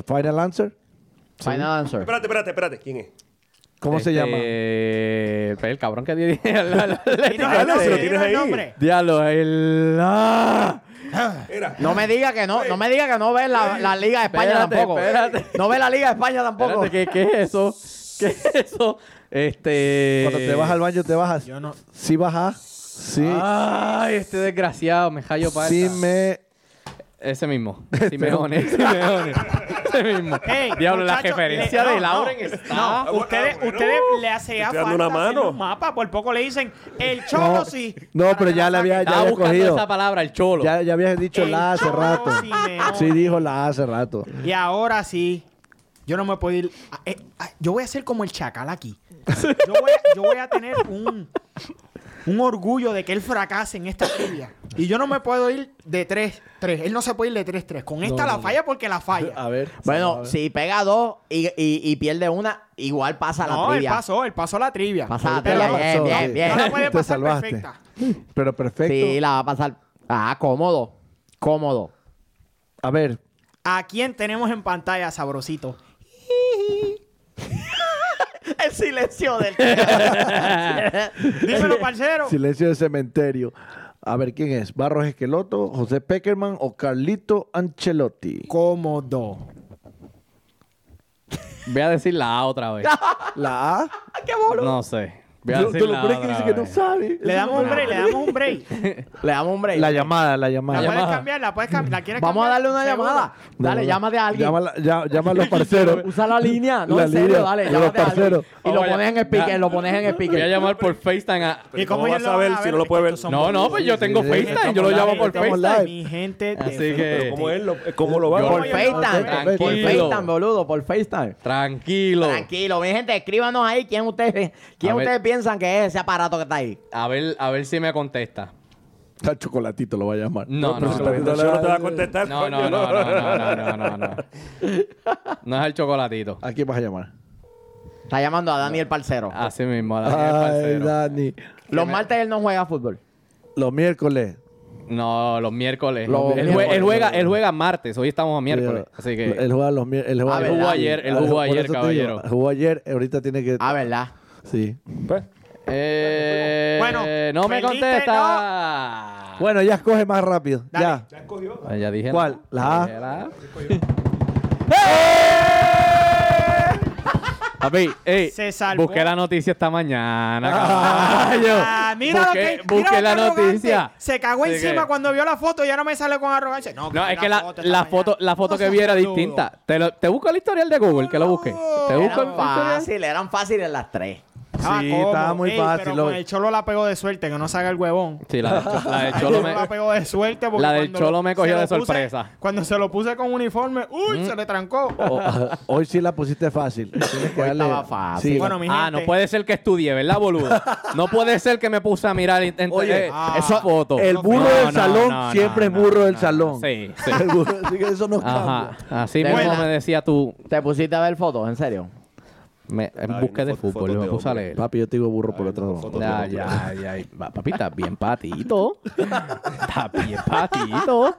Final answer. Final answer. Espérate, espérate, espérate. ¿Quién es? ¿Cómo se Este, llama? El cabrón que [LAUGHS] lo dinos tienes el ahí. nombre. Diablo, el. ¡Ah! Mira. No me diga que no, no me diga que no ve la, la Liga de España Espérate, tampoco. espérate. No ve la Liga de España tampoco. Espérate, ¿qué, ¿qué es eso? ¿Qué es eso? Este. Cuando te vas al baño, te bajas. Yo no. Sí bajas. Sí. Ay, este desgraciado, me hallo para sí me... Ese mismo. [LAUGHS] Simeone, Simeone. Ese mismo. [LAUGHS] Hey, Diablo, la referencia le- de no, Lauren no, está. No, ustedes, ustedes le hacía estoy falta dando una hacer mano. un mapa. Por poco le dicen el cholo No, sí. no, pero ya la le había- ya Estaba había buscando cogido. esa palabra, el cholo. Ya, ya habías dicho El la hace Cholo rato. Simeone. Sí dijo la hace rato. Y ahora sí. Yo no me puedo ir. a- eh, a- yo voy a ser como el chacal aquí. [LAUGHS] Yo voy a, yo voy a tener un, un orgullo de que él fracase en esta trivia. Y yo no me puedo ir de 3-3. Él no se puede ir de 3-3. Con esta la falla porque la falla. A ver. Bueno, si pega dos y, y, y pierde una, igual pasa la No, él trivia. pasó, él pasó la trivia. Pasa la Pero trivia. no- Bien, bien, bien. No la puede Te pasar salvaste. perfecta. Pero perfecto. Sí, la va a pasar. Ah, cómodo. Cómodo. A ver. ¿A quién tenemos en pantalla, sabrosito? El silencio del [LAUGHS] Dímelo, parcero. Silencio de cementerio. A ver quién es. Barros Esqueloto, José Peckerman o Carlito Ancelotti. Cómodo. Voy a decir la A otra vez. [LAUGHS] La A. ¡Qué boludo! No sé. Lo la peor es que dice que no sabe. Le damos un break, le damos un break. [LAUGHS] Le damos un break. La llamada, la llamada. La puedes llamada. cambiar, la puedes cambiar. ¿La quieres Vamos a cambiar? darle una ¿Seguro? llamada. Dale, no, no. llámate a alguien. Llama, la- ya- llama a los [LAUGHS] parceros. Usa la línea. No, La en serio, línea dale. de los Llámate a alguien. parceros. Y lo Oye, pones en speaker, ya- lo pones en Voy a speaker. llamar por FaceTime a... ¿Y ¿Cómo cómo vas a lo ver van si no lo puede ver? No, no, pues yo tengo sí, FaceTime. Yo lo llamo por estamos FaceTime. Mi gente de Así Facebook. que- Pero ¿cómo, es lo, ¿Cómo lo va Yo- Por Oye, FaceTime. tranquilo. Por FaceTime, boludo. Por FaceTime. Tranquilo. Tranquilo, mi gente, escríbanos ahí quién ustedes, quién A ver. ustedes piensan que es ese aparato que está ahí. A ver, a ver si me contesta. Al chocolatito lo va a llamar. No, no, no. no te va a contestar. No, no, no, no, no, no, no, no, no. No es el chocolatito. ¿A quién vas a llamar? Está llamando a Daniel Parcero. Así mismo, a Daniel Ay, Parcero. Dani. Los martes él no juega fútbol. Los miércoles. No, los miércoles. Los él, miércoles. él juega, él juega martes. Hoy estamos a miércoles. Así que. Él juega los miércoles. Ah, Él ¿verdad? jugó ayer, él jugó Por ayer, caballero. Jugó ayer, ahorita tiene que. Ah, ¿verdad? Sí. Pues, Eh, Bueno, no me perdiste, contesta. Bueno, ya escoge más rápido. Dale. Ya. Ah, ya dije. ¿Cuál? La A. La A. ¡Eh! Papi, ey, Se salvó. busqué la noticia esta mañana. Ah, caballo. Ah, mira busqué, lo que busqué mira la lo que arrogante. noticia. Se cagó encima que- cuando vio la foto y ya no me sale con arrogancia. No, No, es que la, esta la mañana. foto, la foto No que seas vi era boludo. distinta. Te, lo- te busco el historial de Google, que lo busque. Te busco el Eran historial. fáciles, eran fáciles las tres. Estaba Sí, estaba muy Ey, fácil, Pero lo- con el cholo la pegó de suerte, que no salga el huevón. Sí, la, la de El Cholo [LAUGHS] me... la pegó de suerte porque La del cuando Cholo lo- me cogió se de lo puse- sorpresa. cuando se lo puse con uniforme, uy, se le trancó. [LAUGHS] O- hoy sí la pusiste fácil. Tienes que Hoy darle- estaba fácil. Sí. Bueno, mi Ah, gente. no puede ser que estudié, ¿verdad, boludo? No puede ser que me puse a mirar Oye, eh, ah, esa foto. El burro No, del no, salón no, siempre no, es burro no, del no. salón. Sí, sí. [LAUGHS] El burro- así que eso no Ajá. cambia. Así mismo me decía tú. ¿Te pusiste a ver fotos? ¿En serio? Me, en busca de fútbol, fotos me de puse a hombre. leer. Papi, yo te digo burro por otro lado. Ya, ya, ya. Papi, estás bien patito. Estás bien patito.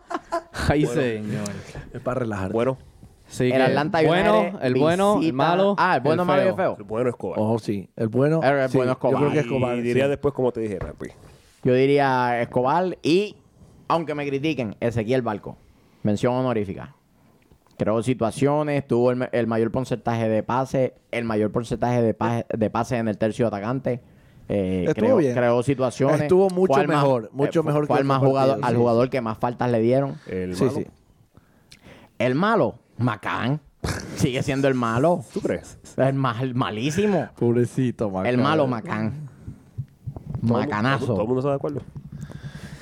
Ay, señor. Es para relajar. bueno, Sí El Atlanta bueno, el bueno, el malo. Ah, el bueno, malo y el feo. el bueno Escobar. Ojo, sí. El bueno. El- el sí, bueno Escobar. Yo creo que Escobar. Y sí. diría después como te dijera, pues. Yo diría Escobar y, aunque me critiquen, Ezequiel Barco. Mención honorífica. Creó situaciones, tuvo el, el mayor porcentaje de pase, el mayor porcentaje de pase, de pase en el tercio atacante. Eh, Estuvo creó, bien. creó situaciones. Estuvo mucho Fue al más- mejor, mucho eh, mejor fue que al más jugador, al sí. jugador que más faltas le dieron. El Sí, malo. sí. El malo, Macán. [LAUGHS] Sigue siendo el malo. ¿Tú crees? El, ma- el malísimo. Pobrecito, man. El malo Macán. Todo el Macanazo. mundo está de acuerdo.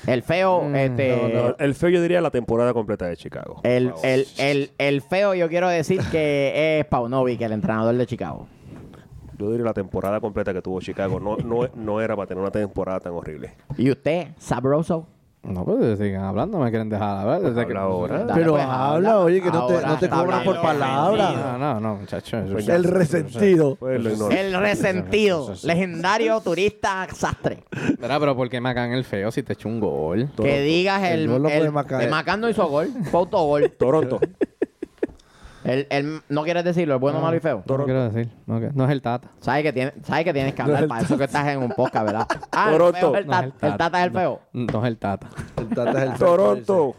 El feo, este. No, el feo yo diría la temporada completa de Chicago. El, el, el, el feo, yo quiero decir que [LAUGHS] es Paunovic, el entrenador de Chicago. Yo diría la temporada completa que tuvo Chicago. No, no, no era para tener una temporada tan horrible. ¿Y usted, Sabroso? No, pues sigan hablando, me quieren dejar hablar. Desde que... Habla ahora. Dale, Pero pues, habla, habla. oye, que no te, no te cobran por palabra. No, no, no, muchachos. Pues El resentido. Pues lo ignoro. El resentido. Legendario turista sastre. Mira, pero ¿por qué me hagan el feo si te echo un gol? Que digas El el. el- el Macán no hizo gol. Fue autogol. Toronto. El, el- no quieres decirlo, el bueno, malo y feo. No quiero decir. No, que- no es el Tata. ¿Sabes que, tiene, sabes que tienes que hablar para eso que estás en un podcast, ¿verdad? [LAUGHS] Ah, el, Toronto. feo es el, No es tata, el Tata es el feo. No es el Tata. El Tata es el [LAUGHS] Toronto.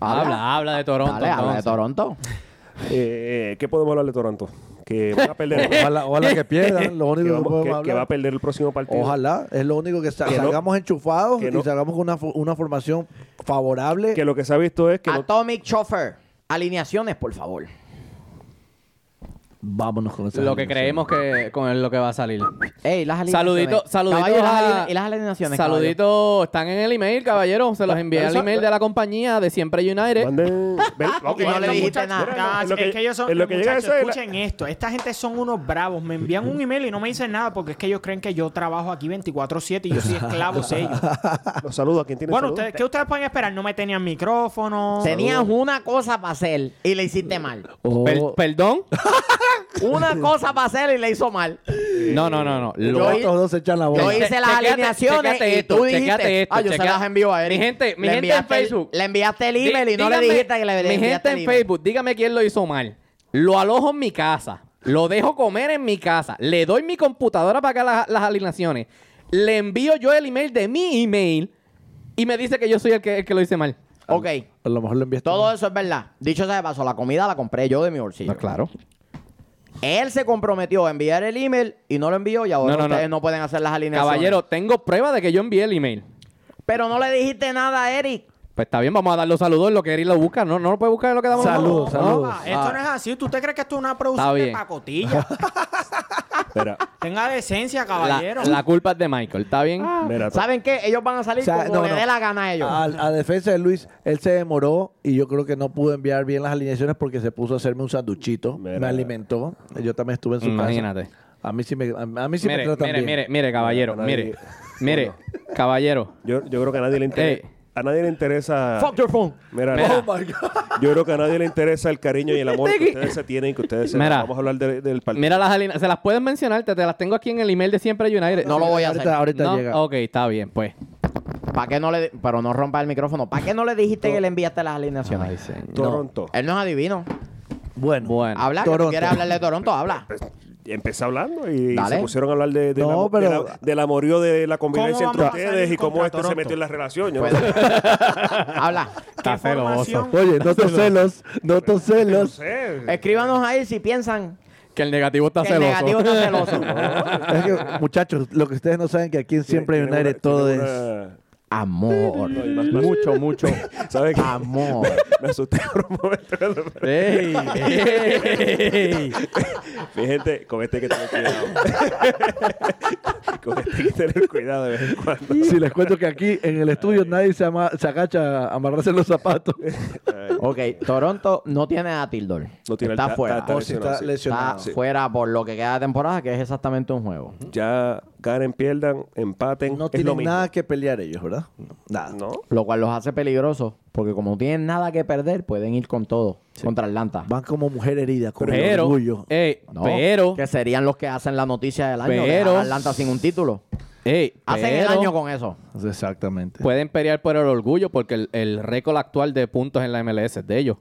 Habla, habla de Toronto. Dale, habla de entonces. Toronto. Eh, ¿Qué podemos hablar de Toronto? Que [LAUGHS] van a perder. Ojalá, ojalá que pierdan. Lo que, único que, vamos- podemos que- que hablar. va a perder el próximo partido. Ojalá, es lo único que, sa- Que no- salgamos enchufados que no- y salgamos con una, fo- una formación favorable. Que lo que se ha visto es que no- Atomic Chauffeur. Alineaciones, por favor. Vámonos con esa Lo que creemos que con lo que va a salir. Ey, las alineaciones. Saludito, saludito. Caballo, y las a- aline- y las alineaciones. caballo. Saluditos, están en el email, caballero. Se los envié al eso- email de la compañía de Siempre United. manden. ven, Y [LAUGHS] no le dijiste nada. En lo es que ellos son, en lo que llega muchachos, eso es la- escuchen esto. Esta gente son unos bravos. Me envían un email y no me dicen nada porque es que ellos creen que yo trabajo aquí 24-7 y yo soy esclavo de ellos. [LAUGHS] Los saludos. ¿A quién tiene Bueno, saludos? ustedes, ¿qué ustedes pueden esperar? No me tenían micrófono. Tenías una cosa para hacer y le hiciste mal. Oh, Per- perdón. [LAUGHS] Una [LAUGHS] cosa para hacer y le hizo mal. No, no, no, no. Yo estos dos se echan la Yo bola. Che- hice las chequéate- alineaciones y esto, tú dijiste, esto, ah, yo se chequea- las envío a Eric. Mi gente- mi Le gente en enviaste el- Facebook. le enviaste el email y no le Dígame- dijiste que le Mi enviaste gente el en email. Facebook, dígame quién lo hizo mal. Lo alojo en mi casa. Lo dejo comer en mi casa. Le doy mi computadora para que haga las, las alineaciones. Le envío yo el email de mi email y me dice que yo soy el que, el que lo hice mal. Ok, A lo mejor lo enviaste. todo eso es verdad. Dicho sea de paso, la comida la compré yo de mi bolsillo. Claro. Él se comprometió a enviar el email y no lo envió y ahora No, no, no. ustedes no. pueden hacer las alineaciones. Caballero, tengo prueba de que yo envié el email. Pero no le dijiste nada a Eric. Pues está bien, vamos a dar los saludos en lo que Eric lo busca. No, no lo puede buscar en lo que damos Saludos, nosotros. saludos. Ah, esto Ah. no es así. ¿Tú te crees que esto es una producción de bien. pacotilla? [LAUGHS] Mira, Tenga decencia, caballero. la culpa es de Michael, ¿está bien? mira. ¿Saben qué? Ellos van a salir O sea, como no, le no. dé la gana a ellos. A, a defensa de Luis, él se demoró y yo creo que no pudo enviar bien las alineaciones porque se puso a hacerme un sanduchito. Mira. Me alimentó. Yo también estuve en su Imagínate. casa. A mí sí me, a, mí sí me mire, tratan mire, bien. mire, mire, caballero, mire, mire, caballero. Yo, yo creo que a nadie le interesa. A nadie le interesa. Fuck your phone. Mira, Mira. Oh my God. yo creo que a nadie le interesa el cariño y el amor que Este- ustedes se tienen y que ustedes se Mira. Vamos a hablar de- del partido. Mira las alineaciones, se las pueden mencionar, te, te las tengo aquí en el email de Siempre United. No lo voy a ahorita, hacer. Ahorita ¿No? llega. Ok, está bien, pues. ¿Para qué no le... Pero no rompa el micrófono. ¿Para qué no le dijiste que le enviaste las alineaciones? Ay, señor. Toronto. Él no es adivino. Bueno. Bueno. Habla, que tú Toronto. quieres hablar de Toronto, habla. Empecé hablando y Dale. se pusieron a hablar de, de No, la, pero- de la- del amorío de la convivencia ¿Cómo entre ustedes y cómo contra este se Toronto? metió en la relación. Pues- no [LAUGHS] habla. Está celoso. Oye, no te celos, no te celos. Escríbanos ahí si piensan Que el negativo está que el celoso. negativo está [LAUGHS] celoso. Es que, muchachos, lo que ustedes no saben que aquí en Siempre United una- todo es... Amor. No, y más- más- mucho, mucho. ¿Sabes qué? Amor. Me asusté por un momento. Ey, ey. Mi gente, con este hay que tener cuidado. con este hay que tener cuidado de vez en cuando. Si les cuento que aquí en el estudio nadie se, ama- se agacha a amarrarse los zapatos. Ok, Toronto no tiene a Tildor. No tiene el está fuera. está lesionado. Está lesionado. Sí. fuera por lo que queda de temporada, que es exactamente un juego. Ya ganen, pierdan, empaten. No es lo tienen mismo. nada que pelear ellos, ¿verdad? Nada. No. Lo cual los hace peligrosos, porque como no tienen nada que perder, pueden ir con todo contra Atlanta. Van como mujer herida, con el orgullo. ey, No, pero, que serían los que hacen la noticia del año, Pero- Atlanta sin un título. ey, Hacen el año con eso. Exactamente. pueden pelear por el orgullo porque el, el récord actual de puntos en la MLS es de ellos.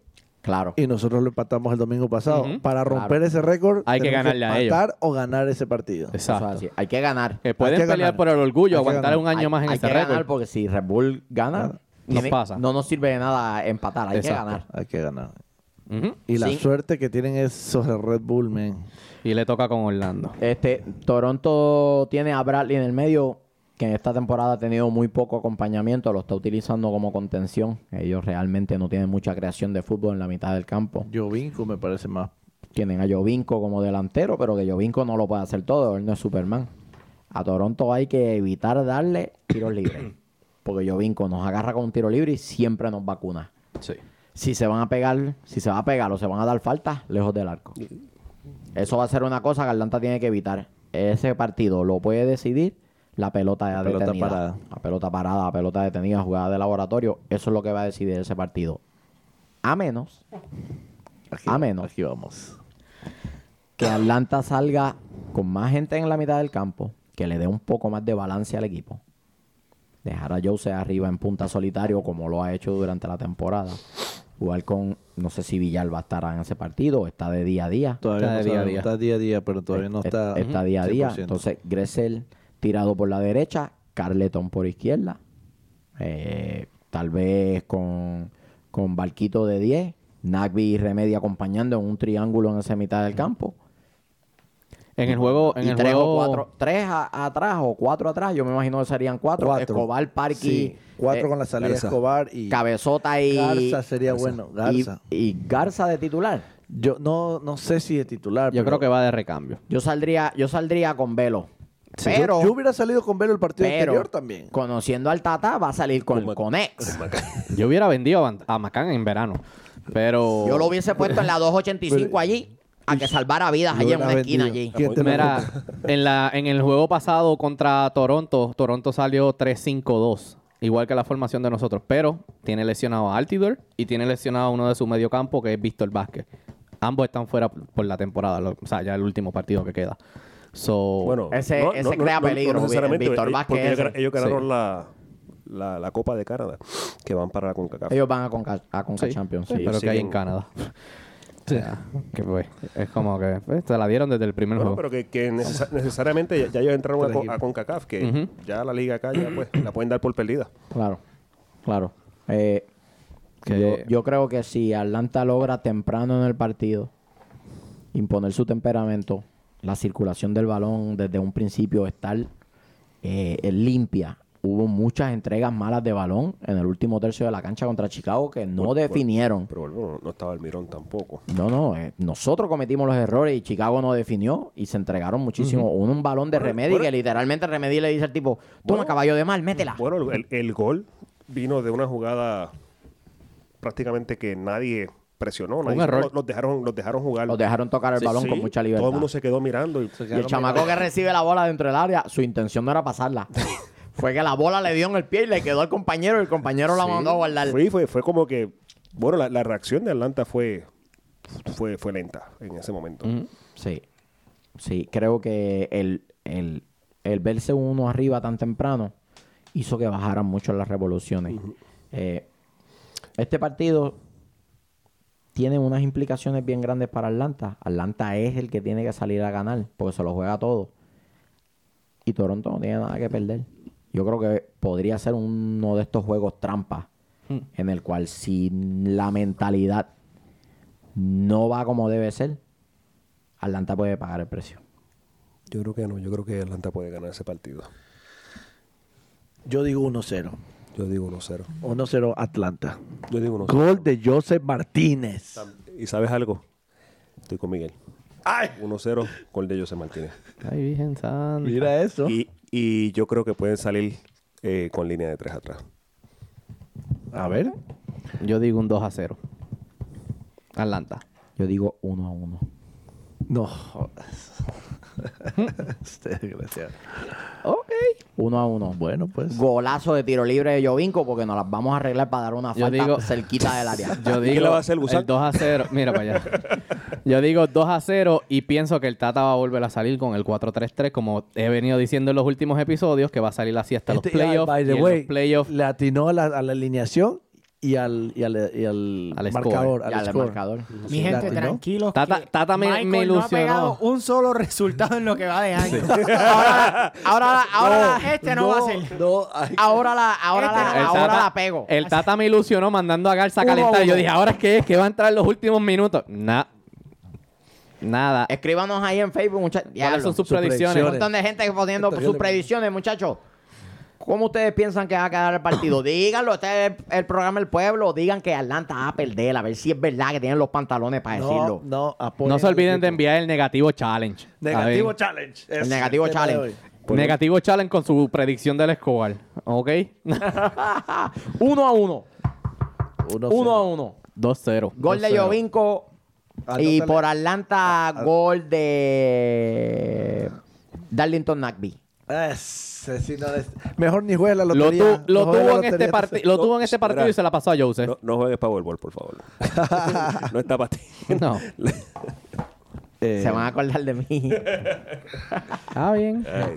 Claro. Y nosotros lo empatamos el domingo pasado. Para romper Claro. ese récord, Hay que ganarle a ellos. empatar o ganar ese partido. Eso es Exacto. así. Hay que ganar. Que pueden Hay que pelear ganar. por el orgullo, Hay que aguantar un año Hay- más en hay ese que récord. ganar porque si Red Bull gana, Nos tiene- pasa. no nos sirve de nada empatar. Hay Exacto. que ganar. Hay que ganar. Y la Sí. suerte que tienen esos de Red Bull, man. Y le toca con Orlando. Este, Toronto tiene a Bradley en el medio, que en esta temporada ha tenido muy poco acompañamiento, lo está utilizando como contención. Ellos realmente no tienen mucha creación de fútbol en la mitad del campo. Jovinko me parece más. Tienen a Jovinko como delantero, pero que Jovinko no lo puede hacer todo, él no es Superman. A Toronto hay que evitar darle tiros libres, [COUGHS] porque Jovinko nos agarra con un tiro libre y siempre nos vacuna. Sí. Si se van a pegar, si se va a pegar o se van a dar faltas, lejos del arco. Eso va a ser una cosa que Atlanta tiene que evitar. Ese partido lo puede decidir la pelota La pelota detenida. parada. La pelota parada, la pelota detenida, jugada de laboratorio. Eso es lo que va a decidir ese partido. A menos Aquí, A menos. Aquí vamos. que Atlanta salga con más gente en la mitad del campo, que le dé un poco más de balance al equipo. Dejar a Jose arriba en punta solitario como lo ha hecho durante la temporada. Jugar con, no sé si Villar va a estar en ese partido está de día a día. Todavía Está no de día a día. Está día a día, pero todavía no Es- está. está día a día. 100%. Entonces, Gressel tirado por la derecha, Carleton por izquierda. Eh, tal vez con, con Barquito de 10. Nagby y Remedy acompañando en un triángulo en esa mitad del campo. En el juego, en y el tres juego, o cuatro, tres a- atrás o cuatro atrás, yo me imagino que serían cuatro. Cuatro. Escobar, Parky, Sí, cuatro eh, con la salida de Garza. Escobar y Cabezota y Garza sería bueno. y, Garza. y Garza de titular. Yo no, no sé si de titular. yo pero creo que va de recambio. Yo saldría, yo saldría con Velo. Sí, yo- pero, yo, hubiera salido con Velo el partido pero anterior también. conociendo al Tata, va a salir con, Con- con ex. [LAUGHS] Yo hubiera vendido a, a Macán en verano. Pero. Yo lo hubiese puesto en la 285 allí, a que salvara vidas allí en una esquina allí. [LAUGHS] En, la, en el juego pasado contra Toronto, Toronto salió 3-5-2. Igual que la formación de nosotros. Pero tiene lesionado a Altidor y tiene lesionado a uno de su medio campo, que es Víctor Vázquez. Ambos están fuera por la temporada. lo- o sea, ya el último partido que queda. So, Bueno, Ese- ese crea peligro, necesariamente, Víctor eh, Vázquez ellos, ellos ganaron Sí. la, la, la Copa de Canadá, que van para la CONCACAF. Ellos van a Conca, a Conca Sí. Champions. Sí, sí. pero que hay en Canadá. [LAUGHS] O sea, que pues, es como que pues, te la dieron desde el primer Bueno, juego. pero que, que necesa- necesariamente ya, ya ellos entraron a, a CONCACAF, que ya la liga acá ya pues la pueden dar por perdida. Claro, claro. Eh, Que- yo, yo creo que si Atlanta logra temprano en el partido imponer su temperamento, la circulación del balón desde un principio estar eh, limpia. Hubo muchas entregas malas de balón en el último tercio de la cancha contra Chicago que no definieron. Pero bueno, no, no estaba el mirón tampoco. No, no, eh, nosotros cometimos los errores y Chicago no definió y se entregaron muchísimo. Hubo un balón de Bueno, Remedy bueno. que literalmente Remedy le dice al tipo, toma Bueno. caballo de mal, métela. Bueno, el, el gol vino de una jugada prácticamente que nadie presionó. nadie- error. Los, los dejaron, los dejaron jugar. Los dejaron tocar el Sí, balón sí, con mucha libertad. Todo el mundo se quedó mirando. Y, Y el chamaco que recibe la bola dentro del área, su intención no era pasarla. [LAUGHS] Fue que la bola le dio en el pie y le quedó al compañero y el compañero la mandó a guardar. Fue, fue, fue como que, bueno, la, la reacción de Atlanta fue, fue, fue lenta en ese momento. Ujú. Sí. Sí, creo que el, el, el verse uno arriba tan temprano hizo que bajaran mucho las revoluciones. Eh, este partido tiene unas implicaciones bien grandes para Atlanta. Atlanta es el que tiene que salir a ganar porque se lo juega todo. Y Toronto no tiene nada que perder. Yo creo que podría ser uno de estos juegos trampa en el cual si la mentalidad no va como debe ser, Atlanta puede pagar el precio. Yo creo que no, yo creo que Atlanta puede ganar ese partido. Yo digo 1-0. Yo digo 1-0. 1-0 Atlanta. Yo digo 1-0. Gol de Joseph Martínez. ¿Y sabes algo? Estoy con Miguel. 1-0, gol de José Martínez. Ay, Virgen Santa. Mira eso. Y, y yo creo que pueden salir eh, con línea de 3 atrás. A ver. Yo digo un 2 a 0. Atlanta. Yo digo uno a uno. No jodas. [LAUGHS] este desgraciado. Ok. Uno a uno. Bueno, pues. Golazo de tiro libre de Jovinko porque nos las vamos a arreglar para dar una Yo falta digo- cerquita del área. [LAUGHS] Yo ¿Quién digo la va a hacer, Gusán? el 2 a 0. Mira para allá. Yo digo 2 a 0 y pienso que el Tata va a volver a salir con el 4-3-3 como he venido diciendo en los últimos episodios que va a salir así hasta Este- los playoffs. by y the en way, los playoffs le atinó a la, a la alineación y al, y al, y al, Al marcador. Y al al score. marcador. Mi gente, Latino. tranquilos. Tata- Tata me- Michael me no ha ilusionó. pegado un solo [LAUGHS] resultado en lo que va de año. [LAUGHS] ahora, ahora, ahora este no, va a ser. No, Ahora la, ahora Este la, no. Ahora Tata- la pego. El Tata me ilusionó mandando a Garza a calentar. Yo dije, ¿ahora es que es? que va a entrar en los últimos minutos? Nah. Nada. Escríbanos ahí en Facebook, muchachos. ¿Cuáles son sus sus predicciones? Un montón de gente poniendo Esto sus predicciones, muchachos. ¿Cómo ustedes piensan que va a quedar el partido? [CLEARS THROAT] Díganlo, este es el, el programa del pueblo. Digan que Atlanta va a perder, a ver si es verdad que tienen los pantalones para no, decirlo. no, apoyen No se olviden de enviar el negativo challenge. Negativo challenge. El negativo challenge. Negativo challenge con su predicción del Escobar. ¿Ok? [LAUGHS] uno a uno. Uno, Uno a cero. uno. 2-0. Gol de 2-0. Jovinko. Y por Atlanta, gol de Darlington Nagby. No es- Mejor ni juega la Lo, lotería. tu- lo no juega tuvo la en este lo No, tuvo en este espera. partido y se la pasó a Joseph. No, no juegues Powerball, por favor. [LAUGHS] no está para ti. [LAUGHS] No. [LAUGHS] Eh, Se van a acordar de mí. Ah, bien. Ay.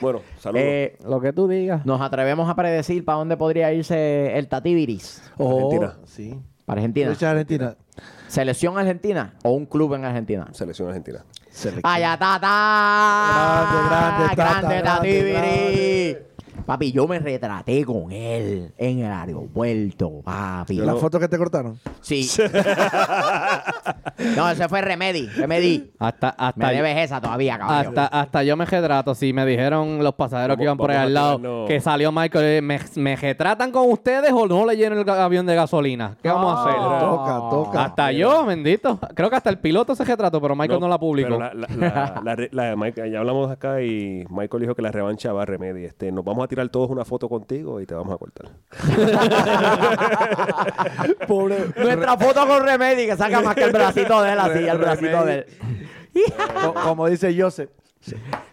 Bueno, saludos. Eh, Lo que tú digas. nos atrevemos a predecir para dónde podría irse el Tativiris. oh, Argentina. Sí. Para Argentina. ¿Selección argentina o un club en Argentina? Selección argentina. ¡Allá Tata! Grande, grande, Tata, ¡Grande grande! Papi, yo me retraté con él en el aeropuerto, papi. ¿La foto que te cortaron? Sí. [LAUGHS] no, ese fue Remedy. Remedy. Hasta, hasta, Me debes esa todavía, caballo. hasta, hasta yo me retrato. Si me dijeron los pasajeros que iban por ahí al lado que salió Michael, eh, ¿me, ¿me retratan con ustedes o no le lleno el avión de gasolina? ¿Qué vamos a hacer? Toca, toca. Hasta yo, bendito. Creo que hasta el piloto se retrató, pero Michael no, la publicó. pero la- la- la- la re- la de Mike- ya hablamos acá y Michael dijo que la revancha va a remedio. Este, nos vamos a tirar todos una foto contigo y te vamos a cortar. [LAUGHS] Pobre. Nuestra foto con Remedy que saca más que el bracito de él, así, el bracito de él. Co- Como dice Joseph,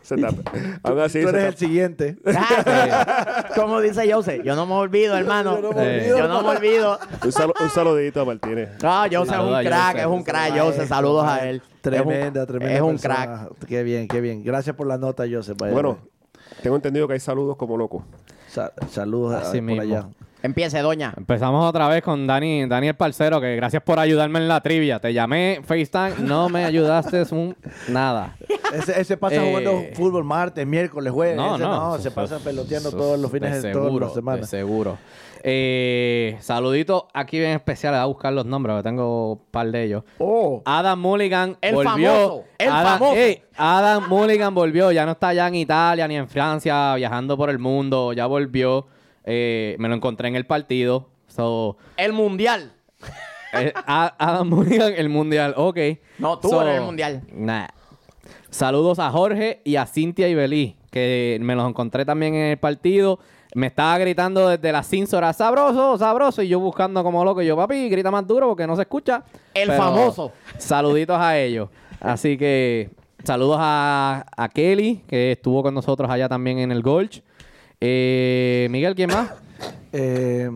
Se tapa. [LAUGHS] Aún así, tú se eres el siguiente. Como dice Jose, yo no me olvido, hermano. Yo no me olvido. Yo no me olvido. un, salu- un saludito a Martínez. No, Jose es un crack, Jose. es un crack, Jose. Saludos a él. Tremenda, es un, tremenda. Es un persona. crack. Qué bien, qué bien. Gracias por la nota, the Bueno. Tengo entendido que hay saludos como locos. Sa- saludos a- por mismo. allá. Empiece, doña. Empezamos otra vez con Dani, Daniel Parcero, que gracias por ayudarme en la trivia. Te llamé FaceTime, no me ayudaste un nada. Ese, ese pasa Eh, jugando fútbol martes, miércoles, jueves. No, Ese no. se eso- pasa peloteando eso- todos los fines de, de todas seguro, las semanas. de seguro. Eh, saludito aquí bien especial. Voy a buscar los nombres, porque tengo un par de ellos. Oh, Adam Mulligan El volvió. famoso, el Adam, famoso. ey, Adam Mulligan volvió. Ya no está allá en Italia ni en Francia viajando por el mundo. Ya volvió. Eh, me lo encontré en el partido. So, El mundial. eh, A- Adam Mulligan, el mundial. Ok. No, tú eres el mundial. Nah. Saludos a Jorge y a Cintia y Belí, que me los encontré también en el partido. Me estaba gritando desde la cínsora, sabroso, sabroso. Y yo buscando como loco. Y yo, papi, grita más duro porque no se escucha. El famoso. Saluditos a ellos. [LAUGHS] Así que saludos a, a Kelly, que estuvo con nosotros allá también en el Golch. Eh, Miguel, ¿quién más? eh,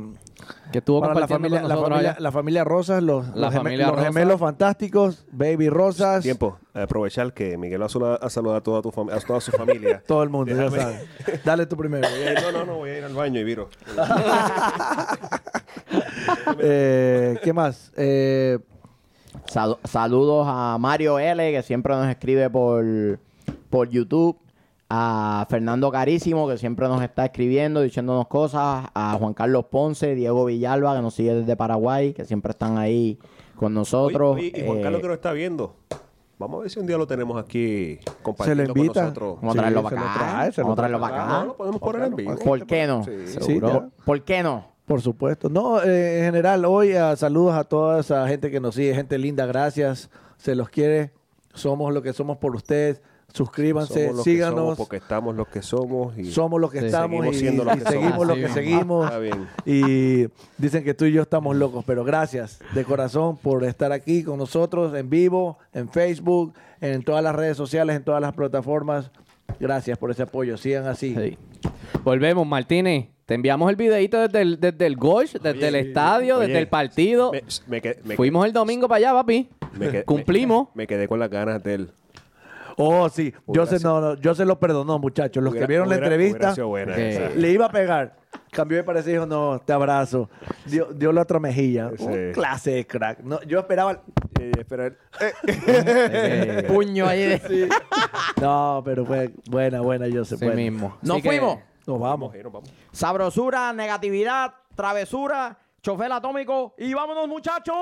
Que estuvo para la familia, con la, familia, allá. la familia Rosas, los, La los, geme- familia los Rosas. gemelos fantásticos, Baby Rosas. Tiempo. Aprovechar que Miguel va a saludar a, toda, tu a toda su familia. [LAUGHS] Todo el mundo, ya saben. Dale tú primero. Ir- no, no, no, voy a ir al baño y viro. [LAUGHS] Eh, ¿Qué más? Eh, Sal- saludos a Mario L, que siempre nos escribe por, por YouTube. A Fernando Carísimo, que siempre nos está escribiendo, diciéndonos cosas. A Juan Carlos Ponce, Diego Villalba, que nos sigue desde Paraguay, que siempre están ahí con nosotros. Oye, oye, y Juan Eh, Carlos que nos está viendo. Vamos a ver si un día lo tenemos aquí se le compartiendo con invita. nosotros. Vamos a traerlo se para acá. trae, Vamos a traerlo trae. para Ah, acá. no, lo podemos poner en vivo. ¿Por qué no? Sí. ¿Seguro? ¿Por qué no? Por supuesto. No, eh, en general, hoy ah, saludos a toda esa gente que nos sigue, gente linda, gracias. Se los quiere. Somos lo que somos por ustedes. Suscríbanse, Somos los que síganos. somos porque estamos los que somos. Y Somos los que Sí. estamos Seguimos y, siendo los y que seguimos somos. lo que Así seguimos. Está bien. Y dicen que tú y yo estamos locos, pero gracias de corazón por estar aquí con nosotros en vivo, en Facebook, en todas las redes sociales, en todas las plataformas. Gracias por ese apoyo. Sigan así. Sí. Volvemos, Martínez. Te enviamos el videito desde el, desde el Gosh, desde el estadio, Oye, desde el partido. Me, me quedé- me Fuimos el domingo para allá, papi. quedé- Cumplimos. Me, me quedé con las ganas de él. Oh, sí. Yo se, no, no, yo se lo perdonó, muchachos. Los Hubiera- que vieron la hubiera- entrevista, hubiera sido buena que- esa. le iba a pegar. Cambió de parecer y dijo, no, te abrazo. Dio, dio la otra mejilla. Sí. Un clase de crack. No, yo esperaba... Eh, espera, eh, Eh, [LAUGHS] Puño ahí de... No, pero fue buena, buena, yo sé. mismo. Nos Así que- fuimos. Nos vamos. Sabrosura, negatividad, travesura, chofer atómico y vámonos muchachos.